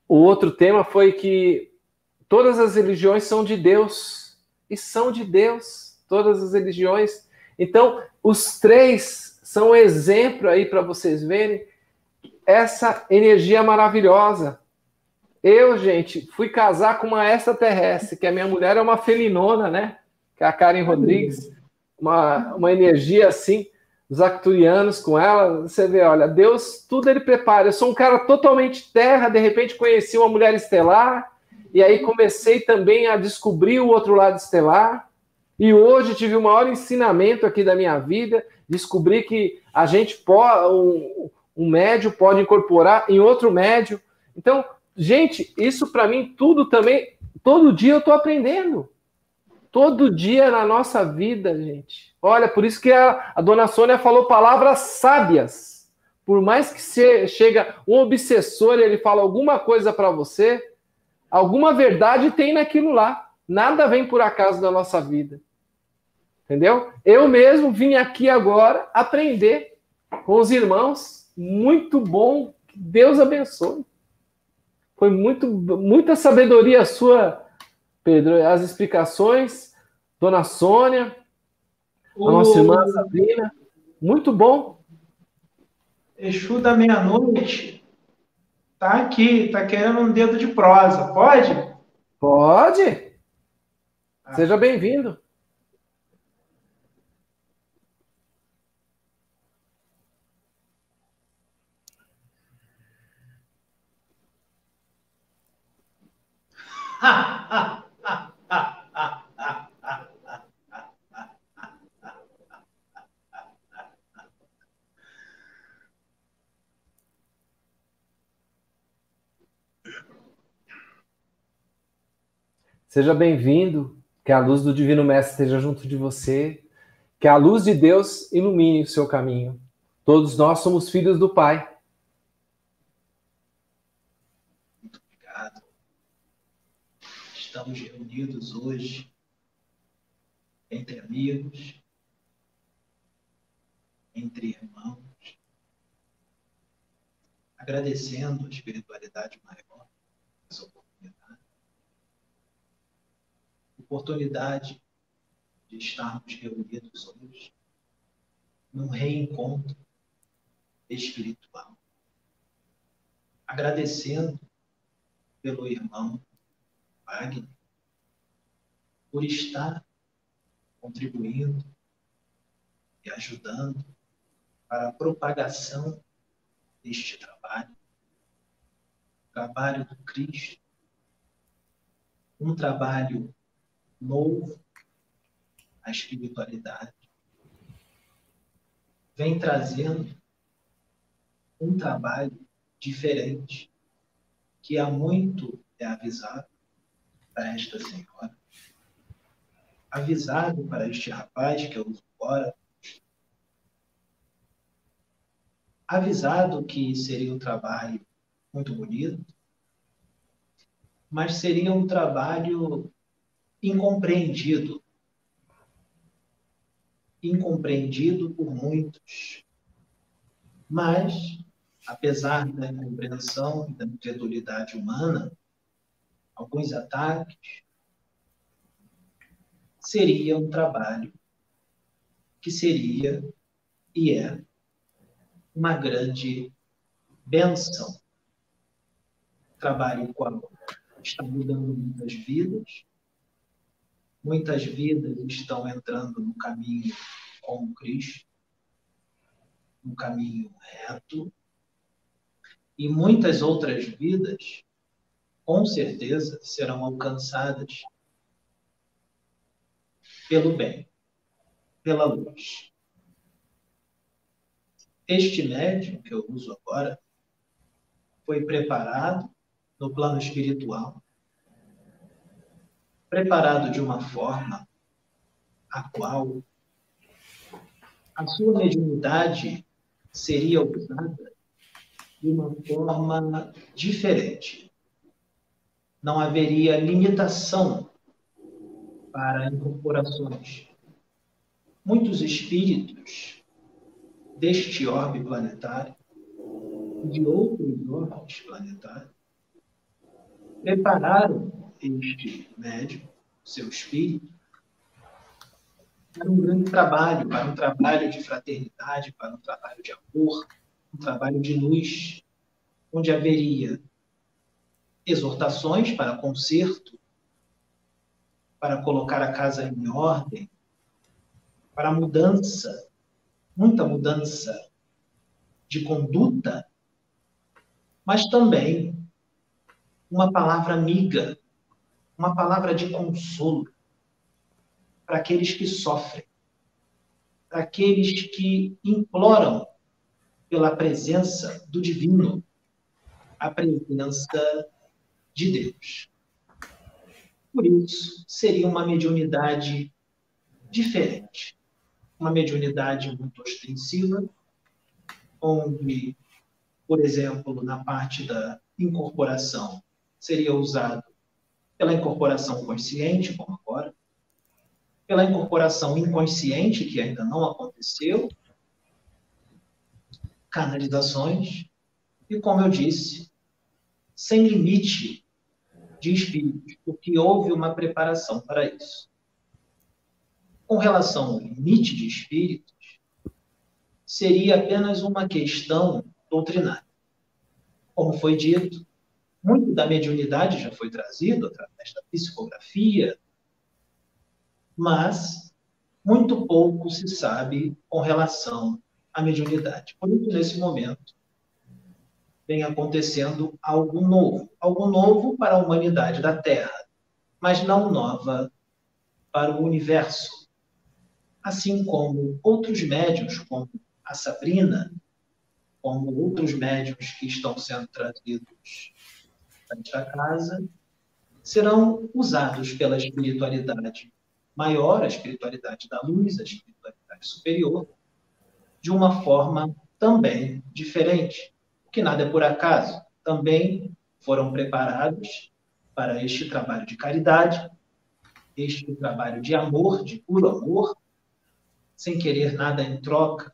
o outro tema foi que todas as religiões são de Deus. E são de Deus, todas as religiões. Então, os três são exemplo aí para vocês verem essa energia maravilhosa. Eu, gente, fui casar com uma extraterrestre, que a minha mulher é uma felinona, né? Que é a Karen Rodrigues uma, uma energia assim, os acturianos com ela, você vê, olha, Deus, tudo ele prepara. Eu sou um cara totalmente terra, de repente conheci uma mulher estelar, e aí comecei também a descobrir o outro lado estelar. E hoje tive o maior ensinamento aqui da minha vida, descobri que a gente pode, um, um médio pode incorporar em outro médio. Então, gente, isso para mim tudo também, todo dia eu estou aprendendo todo dia na nossa vida, gente. Olha, por isso que a, a dona Sônia falou palavras sábias. Por mais que você chega um obsessor e ele fala alguma coisa para você, alguma verdade tem naquilo lá. Nada vem por acaso da nossa vida. Entendeu? Eu mesmo vim aqui agora aprender com os irmãos. Muito bom. Que Deus abençoe. Foi muito, muita sabedoria sua Pedro, as explicações, Dona Sônia, a nossa irmã Sabrina, muito bom. Exu da meia-noite tá aqui, tá querendo um dedo de prosa, pode? Pode. Ah. Seja bem-vindo. Seja bem-vindo, que a luz do Divino Mestre esteja junto de você, que a luz de Deus ilumine o seu caminho. Todos nós somos filhos do Pai. Muito obrigado. Estamos reunidos hoje entre amigos, entre irmãos, agradecendo a espiritualidade maior oportunidade de estarmos reunidos hoje num reencontro espiritual. Agradecendo pelo irmão Wagner por estar contribuindo e ajudando para a propagação deste trabalho, trabalho do Cristo, um trabalho novo a espiritualidade, vem trazendo um trabalho diferente, que há muito é avisado para esta senhora, avisado para este rapaz que é o fora, avisado que seria um trabalho muito bonito, mas seria um trabalho incompreendido. Incompreendido por muitos. Mas, apesar da incompreensão e da incredulidade humana, alguns ataques, seria um trabalho que seria e é uma grande benção. Trabalho qual está mudando muitas vidas, muitas vidas estão entrando no caminho com Cristo, no caminho reto, e muitas outras vidas, com certeza, serão alcançadas pelo bem, pela luz. Este médium que eu uso agora foi preparado no plano espiritual, preparado de uma forma a qual a sua mediunidade seria usada de uma forma diferente. Não haveria limitação para incorporações. Muitos espíritos deste orbe planetário e de outros orbes planetários prepararam este médium, seu espírito, para um grande trabalho, para um trabalho de fraternidade, para um trabalho de amor, um trabalho de luz, onde haveria exortações para conserto, para colocar a casa em ordem, para mudança, muita mudança de conduta, mas também uma palavra amiga, uma palavra de consolo para aqueles que sofrem, para aqueles que imploram pela presença do divino, a presença de Deus. Por isso, seria uma mediunidade diferente. Uma mediunidade muito ostensiva, onde, por exemplo, na parte da incorporação, seria usado pela incorporação consciente, como agora, pela incorporação inconsciente, que ainda não aconteceu, canalizações, e, como eu disse, sem limite de espíritos, porque houve uma preparação para isso. Com relação ao limite de espíritos, seria apenas uma questão doutrinária. Como foi dito, muito da mediunidade já foi trazido através da psicografia, mas muito pouco se sabe com relação à mediunidade. Por isso, nesse momento, vem acontecendo algo novo, algo novo para a humanidade da Terra, mas não nova para o universo. Assim como outros médios, como a Sabrina, como outros médios que estão sendo trazidos da casa, serão usados pela espiritualidade maior, a espiritualidade da luz, a espiritualidade superior, de uma forma também diferente. Que nada é por acaso. Também foram preparados para este trabalho de caridade, este trabalho de amor, de puro amor, sem querer nada em troca.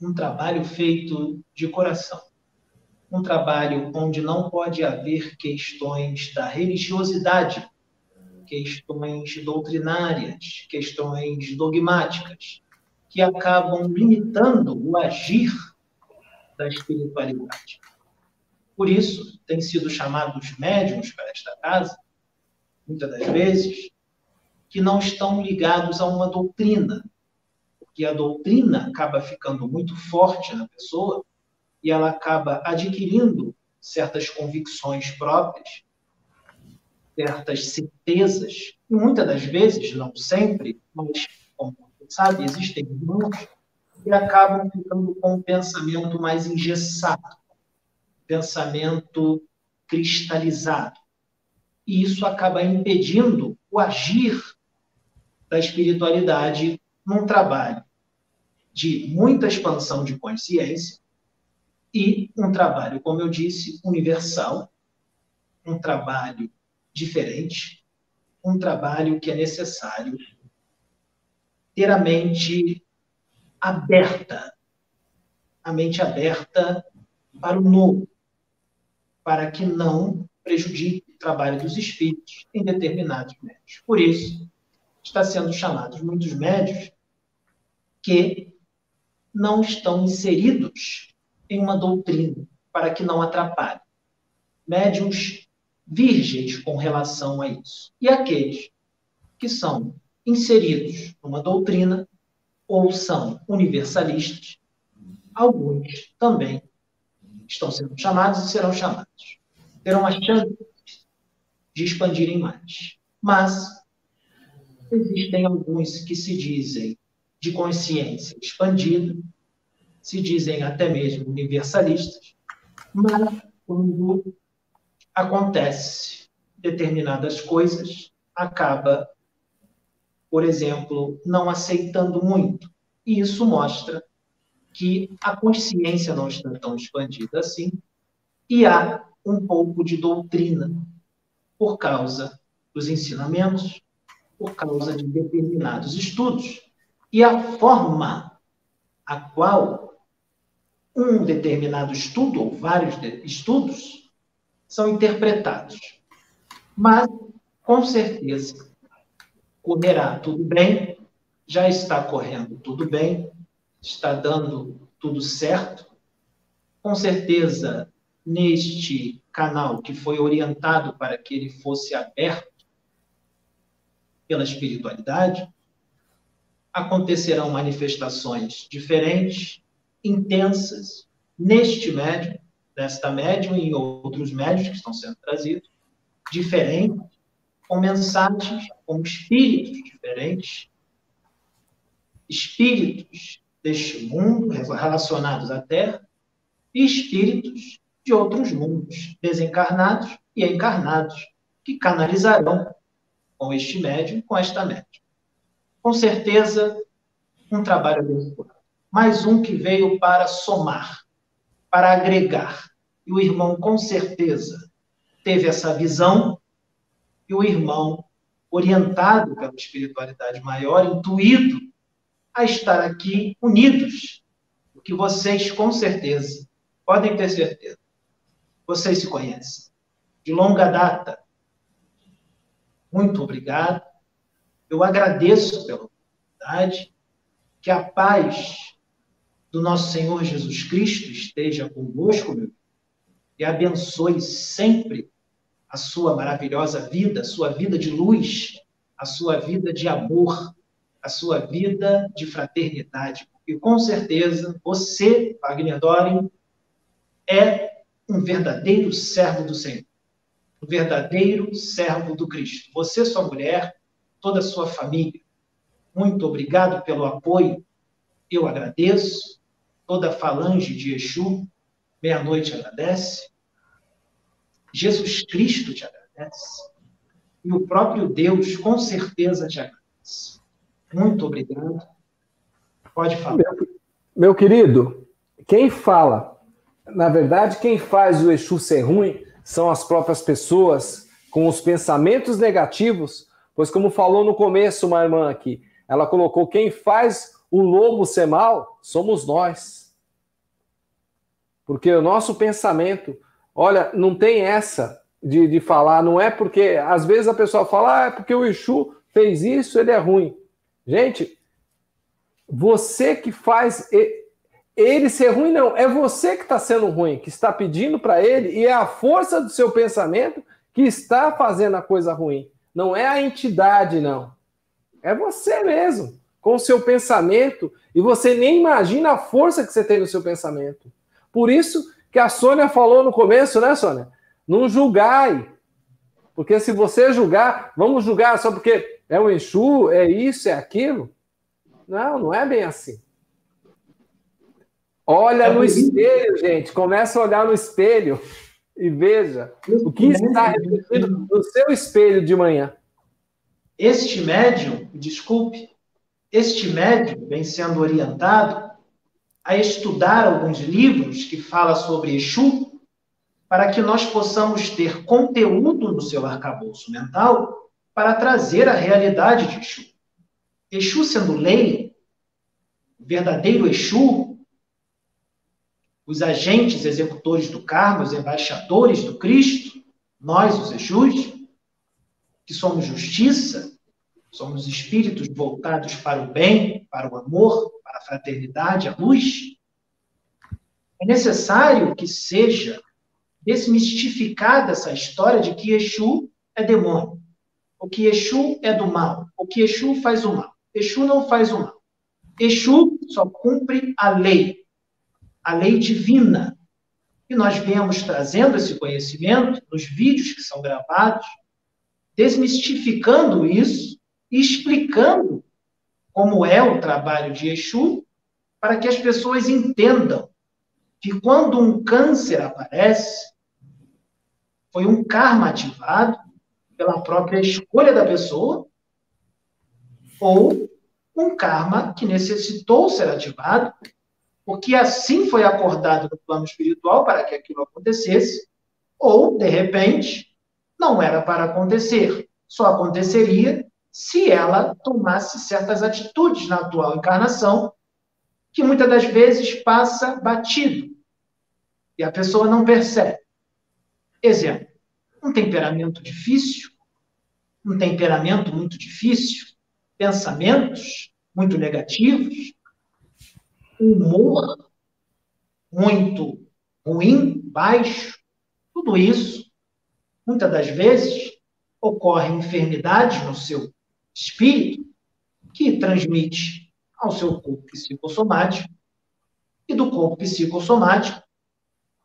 Um trabalho feito de coração um trabalho onde não pode haver questões da religiosidade, questões doutrinárias, questões dogmáticas, que acabam limitando o agir da espiritualidade. Por isso, têm sido chamados médiums para esta casa, muitas das vezes, que não estão ligados a uma doutrina, porque a doutrina acaba ficando muito forte na pessoa e ela acaba adquirindo certas convicções próprias, certas certezas, e muitas das vezes, não sempre, mas, como você sabe, existem irmãos que acabam ficando com um pensamento mais engessado, pensamento cristalizado. E isso acaba impedindo o agir da espiritualidade num trabalho de muita expansão de consciência, e um trabalho, como eu disse, universal, um trabalho diferente, um trabalho que é necessário ter a mente aberta, a mente aberta para o novo, para que não prejudique o trabalho dos espíritos em determinados médios. Por isso, está sendo chamados muitos médios que não estão inseridos em uma doutrina, para que não atrapalhe. Médios virgens com relação a isso. E aqueles que são inseridos numa doutrina ou são universalistas, alguns também estão sendo chamados e serão chamados. Terão a chance de expandirem mais. Mas existem alguns que se dizem de consciência expandida, se dizem até mesmo universalistas, mas quando acontece determinadas coisas, acaba, por exemplo, não aceitando muito. E isso mostra que a consciência não está tão expandida assim, e há um pouco de doutrina por causa dos ensinamentos, por causa de determinados estudos, e a forma a qual um determinado estudo, ou vários estudos, são interpretados. Mas, com certeza, correrá tudo bem, já está correndo tudo bem, está dando tudo certo. Com certeza, neste canal que foi orientado para que ele fosse aberto pela espiritualidade, acontecerão manifestações diferentes, intensas, neste médium, nesta médium e em outros médios que estão sendo trazidos, diferentes, com mensagens, com espíritos diferentes, espíritos deste mundo relacionados à Terra e espíritos de outros mundos, desencarnados e encarnados, que canalizarão com este médium, com esta médium com certeza, um trabalho abençoado. Mais um que veio para somar, para agregar. E o irmão, com certeza, teve essa visão, e o irmão, orientado pela espiritualidade maior, intuído a estar aqui unidos. Porque vocês, com certeza, podem ter certeza, vocês se conhecem. De longa data. Muito obrigado eu agradeço pela oportunidade, que a paz do nosso Senhor Jesus Cristo esteja convosco, meu e abençoe sempre a sua maravilhosa vida, a sua vida de luz, a sua vida de amor, a sua vida de fraternidade. E com certeza você, Wagner Doring, é um verdadeiro servo do Senhor, um verdadeiro servo do Cristo. Você, sua mulher, toda a sua família. Muito obrigado pelo apoio. Eu agradeço. Toda a falange de Exu, meia-noite agradece. Jesus Cristo te agradece. E o próprio Deus, com certeza, te agradece. Muito obrigado. Pode falar. Meu, meu querido, quem fala, na verdade, quem faz o Exu ser ruim são as próprias pessoas com os pensamentos negativos Pois, como falou no começo uma irmã aqui, ela colocou: quem faz o lobo ser mal somos nós. Porque o nosso pensamento, olha, não tem essa de, de falar, não é porque, às vezes a pessoa fala, ah, é porque o Exu fez isso, ele é ruim. Gente, você que faz ele ser ruim, não, é você que está sendo ruim, que está pedindo para ele, e é a força do seu pensamento que está fazendo a coisa ruim. Não é a entidade, não. É você mesmo, com o seu pensamento, e você nem imagina a força que você tem no seu pensamento. Por isso que a Sônia falou no começo, né, Sônia? Não julgai. Porque se você julgar, vamos julgar só porque é um Exu, é isso, é aquilo. Não, não é bem assim. Olha é no espelho, gente. Começa a olhar no espelho e veja o que está refletido no seu espelho de manhã. Este médium, desculpe, este médium vem sendo orientado a estudar alguns livros que falam sobre Exu para que nós possamos ter conteúdo no seu arcabouço mental para trazer a realidade de Exu. Exu sendo lei, verdadeiro Exu, os agentes executores do karma, os embaixadores do Cristo, nós, os Exus, que somos justiça, somos espíritos voltados para o bem, para o amor, para a fraternidade, a luz. É necessário que seja desmistificada essa história de que Exu é demônio, o que Exu é do mal, o que Exu faz o mal. Exu não faz o mal. Exu só cumpre a lei, a lei divina. E nós viemos trazendo esse conhecimento nos vídeos que são gravados, desmistificando isso explicando como é o trabalho de Exu, para que as pessoas entendam que quando um câncer aparece, foi um karma ativado pela própria escolha da pessoa, ou um karma que necessitou ser ativado, porque assim foi acordado no plano espiritual para que aquilo acontecesse, ou, de repente, não era para acontecer, só aconteceria se ela tomasse certas atitudes na atual encarnação, que muitas das vezes passa batido, e a pessoa não percebe. Exemplo, um temperamento difícil, um temperamento muito difícil, pensamentos muito negativos, humor muito ruim, baixo, tudo isso, muitas das vezes, ocorre enfermidades no seu espírito que transmite ao seu corpo psicossomático e do corpo psicossomático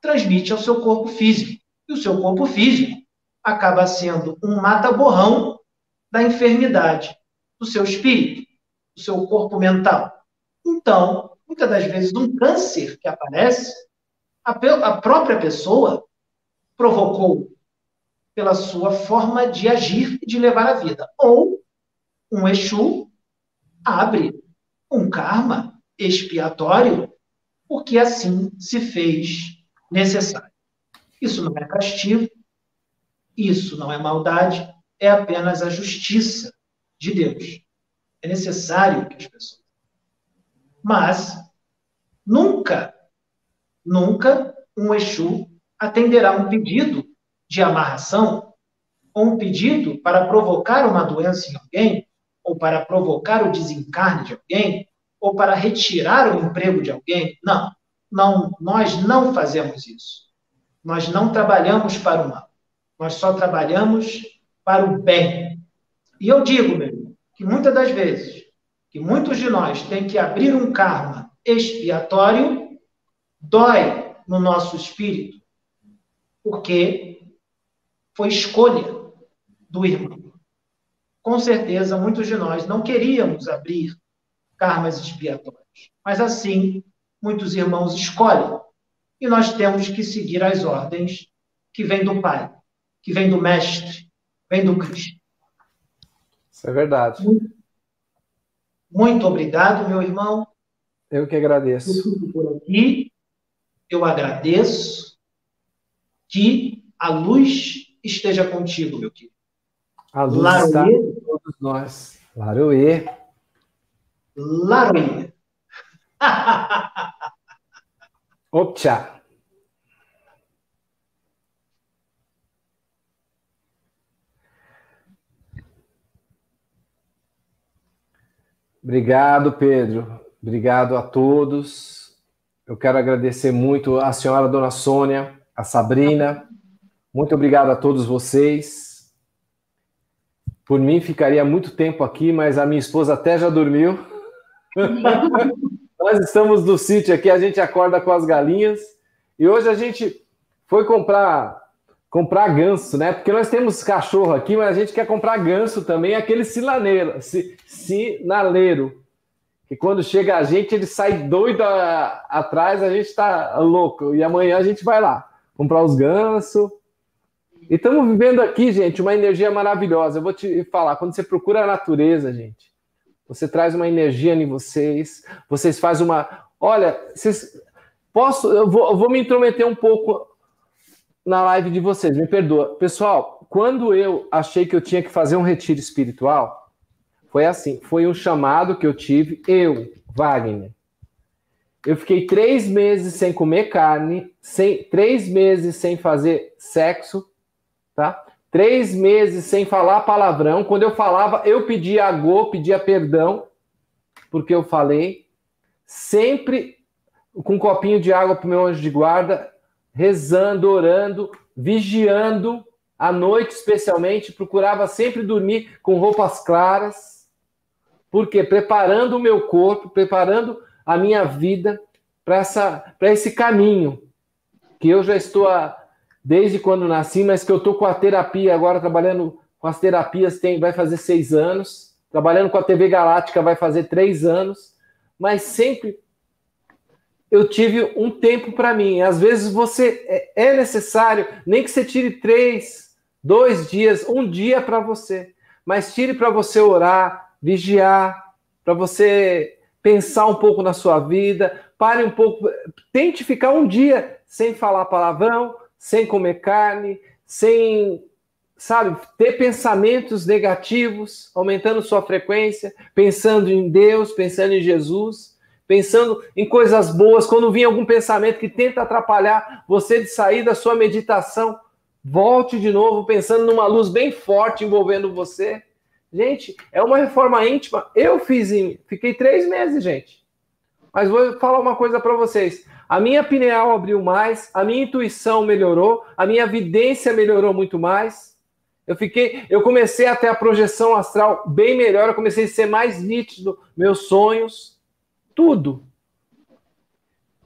transmite ao seu corpo físico e o seu corpo físico acaba sendo um mata-borrão da enfermidade do seu espírito, do seu corpo mental. Então, muitas das vezes, um câncer que aparece, a, a própria pessoa provocou pela sua forma de agir e de levar a vida. Ou um Exu abre um karma expiatório porque assim se fez necessário. Isso não é castigo, isso não é maldade, é apenas a justiça de Deus. É necessário que as pessoas. Mas nunca, nunca um Exu atenderá um pedido de amarração ou um pedido para provocar uma doença em alguém, ou para provocar o desencarne de alguém, ou para retirar o emprego de alguém. Não, não, nós não fazemos isso. Nós não trabalhamos para o mal. Nós só trabalhamos para o bem. E eu digo, meu irmão, que muitas das vezes, que muitos de nós têm que abrir um karma expiatório, dói no nosso espírito, porque foi escolha do irmão. Com certeza, muitos de nós não queríamos abrir karmas expiatórios, mas assim, muitos irmãos escolhem. E nós temos que seguir as ordens que vêm do Pai que vem do Mestre, vem do Cristo. Isso é verdade. Muito, muito obrigado, meu irmão. Eu que agradeço. Eu por aqui. Eu agradeço. Que a luz esteja contigo, meu querido. A luz Laroê. está com todos nós. Laroê. Laroê. Opcha. Obrigado, Pedro. Obrigado a todos. Eu quero agradecer muito a senhora Dona Sônia, a Sabrina. Muito obrigado a todos vocês. Por mim, ficaria muito tempo aqui, mas a minha esposa até já dormiu. Nós estamos no sítio aqui, a gente acorda com as galinhas. E hoje a gente foi comprar comprar ganso, né? Porque nós temos cachorro aqui, mas a gente quer comprar ganso também, aquele sinaneiro, sinaleiro. Que quando chega a gente, ele sai doido a, atrás, a gente está louco. E amanhã a gente vai lá comprar os gansos. E estamos vivendo aqui, gente, uma energia maravilhosa. Eu vou te falar, quando você procura a natureza, gente, você traz uma energia em vocês, vocês fazem uma. Olha, vocês... posso, eu vou, eu vou me intrometer um pouco na live de vocês, me perdoa. Pessoal, quando eu achei que eu tinha que fazer um retiro espiritual, foi assim, foi um chamado que eu tive, eu, Wagner. Eu fiquei três meses sem comer carne, sem, três meses sem fazer sexo, tá? Três meses sem falar palavrão. Quando eu falava, eu pedia agô, pedia perdão, porque eu falei. Sempre com um copinho de água para o meu anjo de guarda, rezando, orando, vigiando, à noite especialmente, procurava sempre dormir com roupas claras, porque preparando o meu corpo, preparando a minha vida para esse caminho que eu já estou a, desde quando nasci, mas que eu estou com a terapia agora, trabalhando com as terapias, tem, vai fazer seis anos, trabalhando com a TV Galáctica vai fazer três anos, mas sempre eu tive um tempo para mim. Às vezes você é, é necessário, nem que você tire três, dois dias, um dia para você, mas tire para você orar, vigiar, para você pensar um pouco na sua vida, pare um pouco, tente ficar um dia sem falar palavrão, sem comer carne, sem, sabe, ter pensamentos negativos, aumentando sua frequência, pensando em Deus, pensando em Jesus, pensando em coisas boas. Quando vir algum pensamento que tenta atrapalhar você de sair da sua meditação, volte de novo pensando numa luz bem forte envolvendo você. Gente, é uma reforma íntima. Eu fiz, em, fiquei três meses, gente. Mas vou falar uma coisa para vocês. A minha pineal abriu mais, a minha intuição melhorou, a minha vidência melhorou muito mais. Eu fiquei, eu comecei a ter a projeção astral bem melhor, eu comecei a ser mais nítido, meus sonhos, tudo.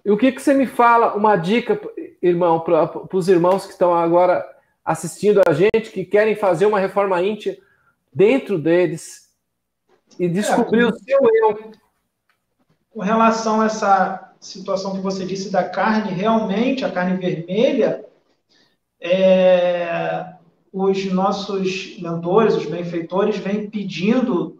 E o que, que você me fala? Uma dica, irmão, para os irmãos que estão agora assistindo a gente, que querem fazer uma reforma íntima dentro deles e descobrir é, o seu eu. Com relação a essa situação que você disse da carne, realmente, a carne vermelha, é, os nossos mentores, os benfeitores, vêm pedindo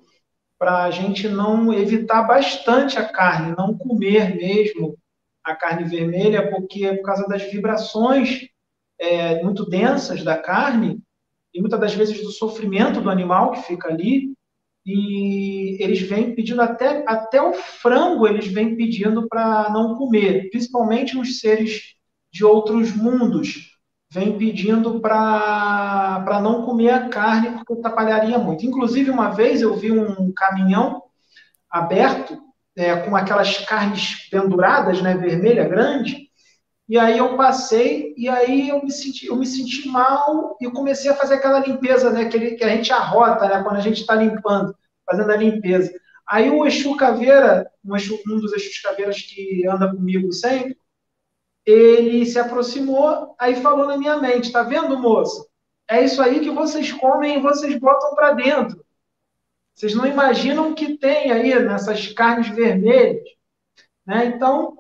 para a gente não evitar bastante a carne, não comer mesmo a carne vermelha, porque é por causa das vibrações é, muito densas da carne, e muitas das vezes do sofrimento do animal que fica ali, e eles vêm pedindo até, até o frango, eles vêm pedindo para não comer, principalmente os seres de outros mundos, vêm pedindo para não comer a carne porque atrapalharia muito. Inclusive, uma vez eu vi um caminhão aberto, é, com aquelas carnes penduradas, né, vermelha, grande, e aí eu passei e aí eu me senti, eu me senti mal e comecei a fazer aquela limpeza, né, que, que a gente arrota, né, quando a gente está limpando, fazendo a limpeza. Aí o Exu Caveira, um, Exu, um dos Exus Caveiras que anda comigo sempre, ele se aproximou, aí falou na minha mente, tá vendo, moço? É isso aí que vocês comem e vocês botam para dentro. Vocês não imaginam o que tem aí nessas carnes vermelhas. Né? Então,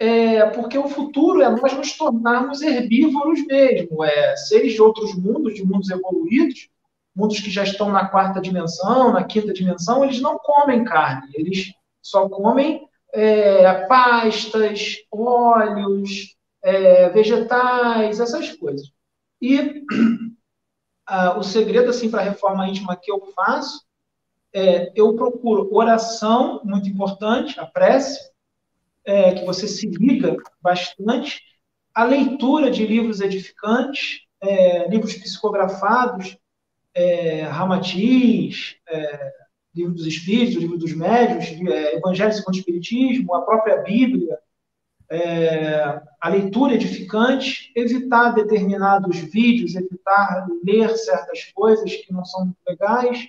é, porque o futuro é nós nos tornarmos herbívoros mesmo, é, seres de outros mundos, de mundos evoluídos, mundos que já estão na quarta dimensão, na quinta dimensão, eles não comem carne, eles só comem é, pastas, óleos, é, vegetais, essas coisas. E o segredo assim para a reforma íntima que eu faço é eu procuro oração, muito importante, a prece, é, que você se liga bastante, a leitura de livros edificantes, é, livros psicografados, é, Ramatiz, é, Livro dos Espíritos, Livro dos Médios, é, Evangelho segundo o Espiritismo, a própria Bíblia, é, a leitura edificante, evitar determinados vídeos, evitar ler certas coisas que não são legais,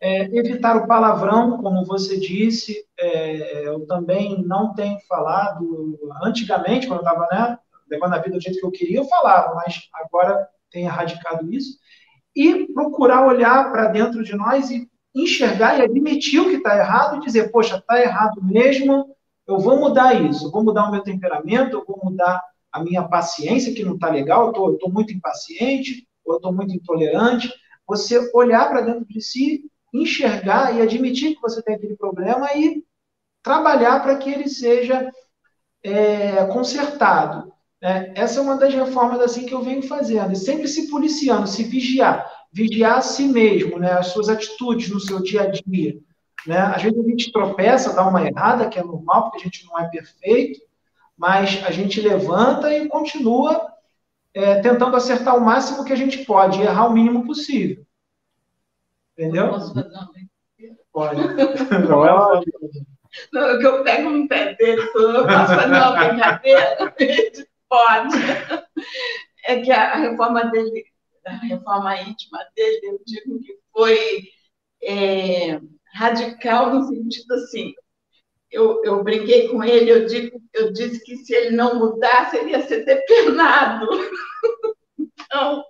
é, evitar o palavrão, como você disse, é, eu também não tenho falado. Antigamente, quando eu estava né, levando a vida do jeito que eu queria, eu falava, mas agora tenho erradicado isso. E procurar olhar para dentro de nós e enxergar e admitir o que está errado e dizer, poxa, está errado mesmo, eu vou mudar isso, eu vou mudar o meu temperamento, eu vou mudar a minha paciência, que não está legal, eu estou muito impaciente, ou eu estou muito intolerante. Você olhar para dentro de si enxergar e admitir que você tem aquele problema e trabalhar para que ele seja é, consertado. É, essa é uma das reformas assim que eu venho fazendo, e sempre se policiando, se vigiar, vigiar a si mesmo, né, as suas atitudes no seu dia a dia. Né? Às vezes a gente tropeça, dá uma errada, que é normal, porque a gente não é perfeito, mas a gente levanta e continua é, tentando acertar o máximo que a gente pode, errar o mínimo possível. Entendeu? Posso fazer uma Pode. Não é uma... Não, que eu pego um pé dele, eu posso fazer uma brincadeira? Pode. É que a reforma dele, a reforma íntima dele, eu digo que foi é, radical no sentido assim. Eu, eu brinquei com ele, eu, digo, eu disse que se ele não mudasse, ele ia ser depenado. Então,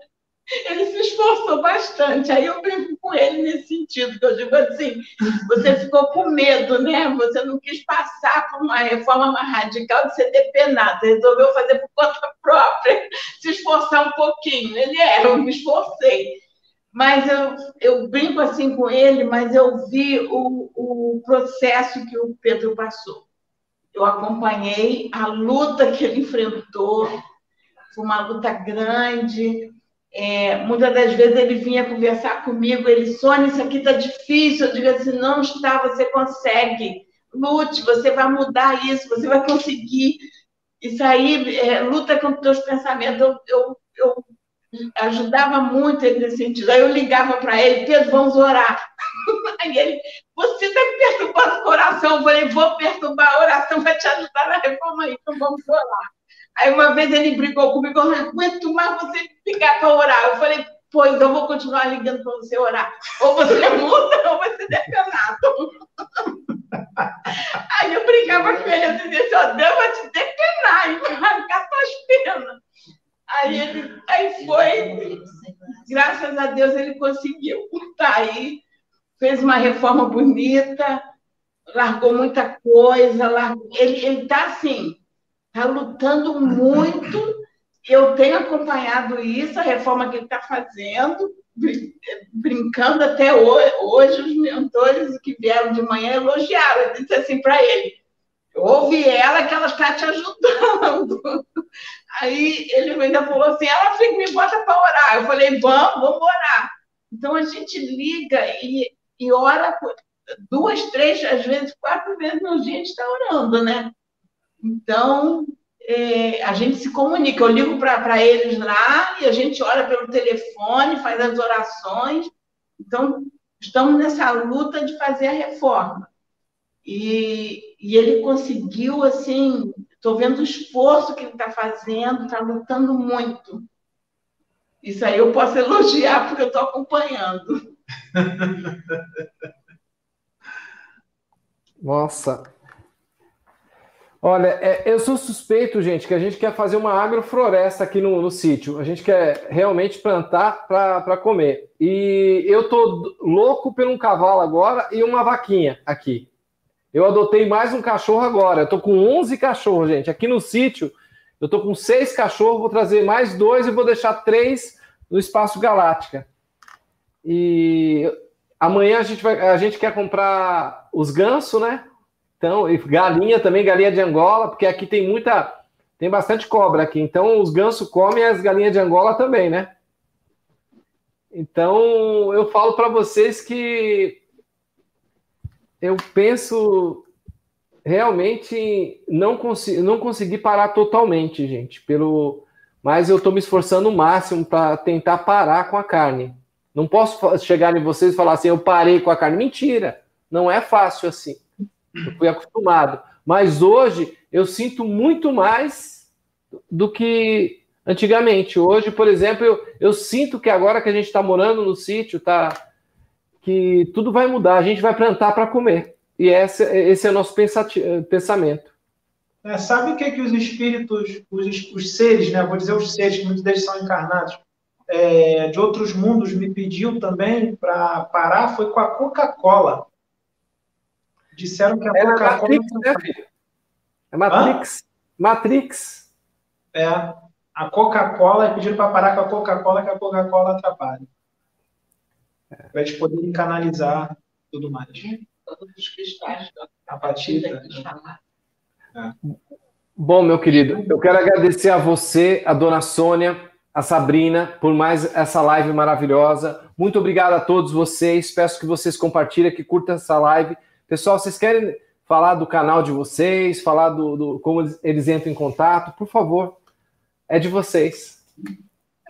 ele se esforçou bastante. Aí eu brinco com ele nesse sentido, que eu digo assim, você ficou com medo, né? Você não quis passar por uma reforma mais radical de ser depenado, você resolveu fazer por conta própria, se esforçar um pouquinho. Ele é, eu me esforcei. Mas eu, eu brinco assim com ele, mas eu vi o, o processo que o Pedro passou. Eu acompanhei a luta que ele enfrentou, foi uma luta grande, é, muitas das vezes ele vinha conversar comigo, ele, Sônia, isso aqui está difícil. Eu digo assim, não está, você consegue. Lute, você vai mudar isso, você vai conseguir. Isso aí, é, luta com os teus pensamentos. Eu, eu, eu ajudava muito ele nesse sentido. Aí eu ligava para ele, Pedro, vamos orar. Aí ele, você está perturbando o coração. Eu falei, vou perturbar a oração, vai te ajudar na reforma aí, então vamos orar. Aí uma vez ele brigou comigo, eu não aguento mais você ligar para orar. Eu falei, pois eu vou continuar ligando para você orar. Ou você muda ou vai ser depenado. Aí eu brincava com ele, eu dizia assim, ó, Deus vai te depenar e arrancar tuas penas. Aí ele, aí foi, graças a Deus ele conseguiu. Tá aí, fez uma reforma bonita, largou muita coisa, largou, ele está assim, está lutando muito. Eu tenho acompanhado isso, a reforma que ele está fazendo, brincando até hoje, hoje, os mentores que vieram de manhã elogiaram. Eu disse assim para ele: ouve ela que ela está te ajudando. Aí ele ainda falou assim: ela fica, me bota para orar. Eu falei: vamos, vamos orar. Então a gente liga e, e ora duas, três, às vezes quatro vezes no dia a gente está orando, né? Então, é, a gente se comunica. Eu ligo para eles lá e a gente ora pelo telefone, faz as orações. Então, estamos nessa luta de fazer a reforma. E, e ele conseguiu, assim, estou vendo o esforço que ele está fazendo, está lutando muito. Isso aí eu posso elogiar, porque eu estou acompanhando. Nossa, Olha, é, eu sou suspeito, gente, que a gente quer fazer uma agrofloresta aqui no, no sítio. A gente quer realmente plantar para comer. E eu tô louco por um cavalo agora e uma vaquinha aqui. Eu adotei mais um cachorro agora. Eu tô com 11 cachorros, gente. Aqui no sítio, eu tô com seis cachorros. Vou trazer mais dois e vou deixar três no Espaço Galáctica. E amanhã a gente, vai, a gente quer comprar os gansos, né? Então, e galinha também, galinha de Angola, porque aqui tem muita, tem bastante cobra aqui. Então, os gansos comem as galinhas de Angola também, né? Então, eu falo para vocês que eu penso realmente não consegui, não consegui parar totalmente, gente, pelo mas eu estou me esforçando o máximo para tentar parar com a carne. Não posso chegar em vocês e falar assim, eu parei com a carne. Mentira, não é fácil assim. Eu fui acostumado. Mas hoje eu sinto muito mais do que antigamente. Hoje, por exemplo, eu, eu sinto que agora que a gente está morando no sítio, tá, que tudo vai mudar. A gente vai plantar para comer. E esse, esse é o nosso pensamento. É, sabe o que, que os espíritos, os, os seres, né? Vou dizer os seres, que muitos deles são encarnados, é, de outros mundos me pediu também para parar foi com a Coca-Cola. Disseram que a é Coca-Cola. Matrix, né, filho? É Matrix. Hã? Matrix. É. A Coca-Cola, pediram para parar com a Coca-Cola, que a Coca-Cola atrapalha. É. Para eles poderem canalizar tudo mais. Todos os cristais da apatita. Né? É. Bom, meu querido, eu quero agradecer a você, a dona Sônia, a Sabrina, por mais essa live maravilhosa. Muito obrigado a todos vocês. Peço que vocês compartilhem, que curtam essa live. Pessoal, vocês querem falar do canal de vocês, falar do, do como eles, entram em contato? Por favor, é de vocês.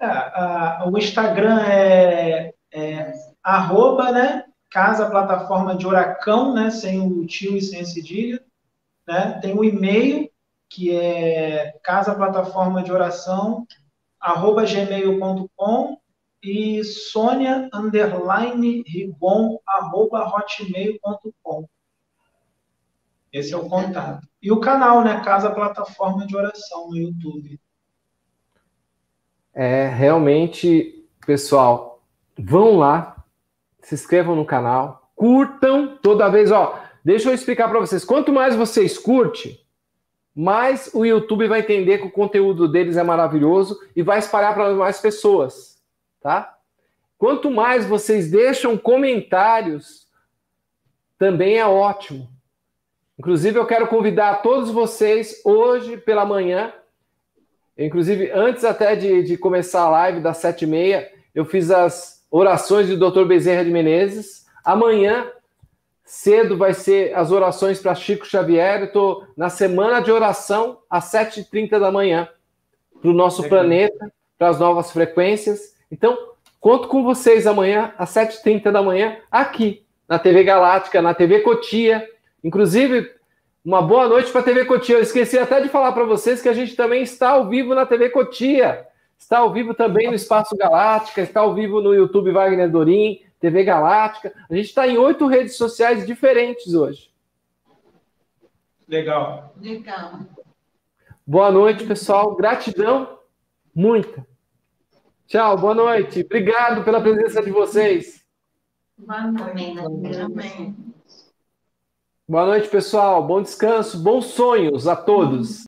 É, a, o Instagram é, é arroba, né? Casa Plataforma de Huracão, né? Sem o tio e sem esse cedilha. Né? Tem o um e-mail, que é casa plataforma de oração arroba gmail.com e Sônia underline arroba hotmail.com. Esse é o contato. E o canal, né? Casa Plataforma de Oração no YouTube. É, realmente, pessoal, vão lá, se inscrevam no canal, curtam toda vez, ó. Deixa eu explicar para vocês. Quanto mais vocês curtem, mais o YouTube vai entender que o conteúdo deles é maravilhoso e vai espalhar para mais pessoas, tá? Quanto mais vocês deixam comentários, também é ótimo. Inclusive, eu quero convidar todos vocês hoje pela manhã. Inclusive, antes até de, de começar a live das sete e meia, eu fiz as orações do Dr. Bezerra de Menezes. Amanhã Cedo vai ser as orações para Chico Xavier. Eu estou na semana de oração às 7h30 da manhã para o nosso Legal. planeta, para as novas frequências. Então, conto com vocês amanhã às 7h30 da manhã, aqui na TV Galáctica, na TV Cotia. Inclusive, uma boa noite para a TV Cotia. Eu esqueci até de falar para vocês que a gente também está ao vivo na TV Cotia. Está ao vivo também no Espaço Galáctica, está ao vivo no YouTube Wagner Dorim, TV Galáctica. A gente está em oito redes sociais diferentes hoje. Legal. Legal. Boa noite, pessoal. Gratidão, muita. Tchau, boa noite. Obrigado pela presença de vocês. Boa noite. Amém. Boa noite, pessoal. Bom descanso, bons sonhos a todos.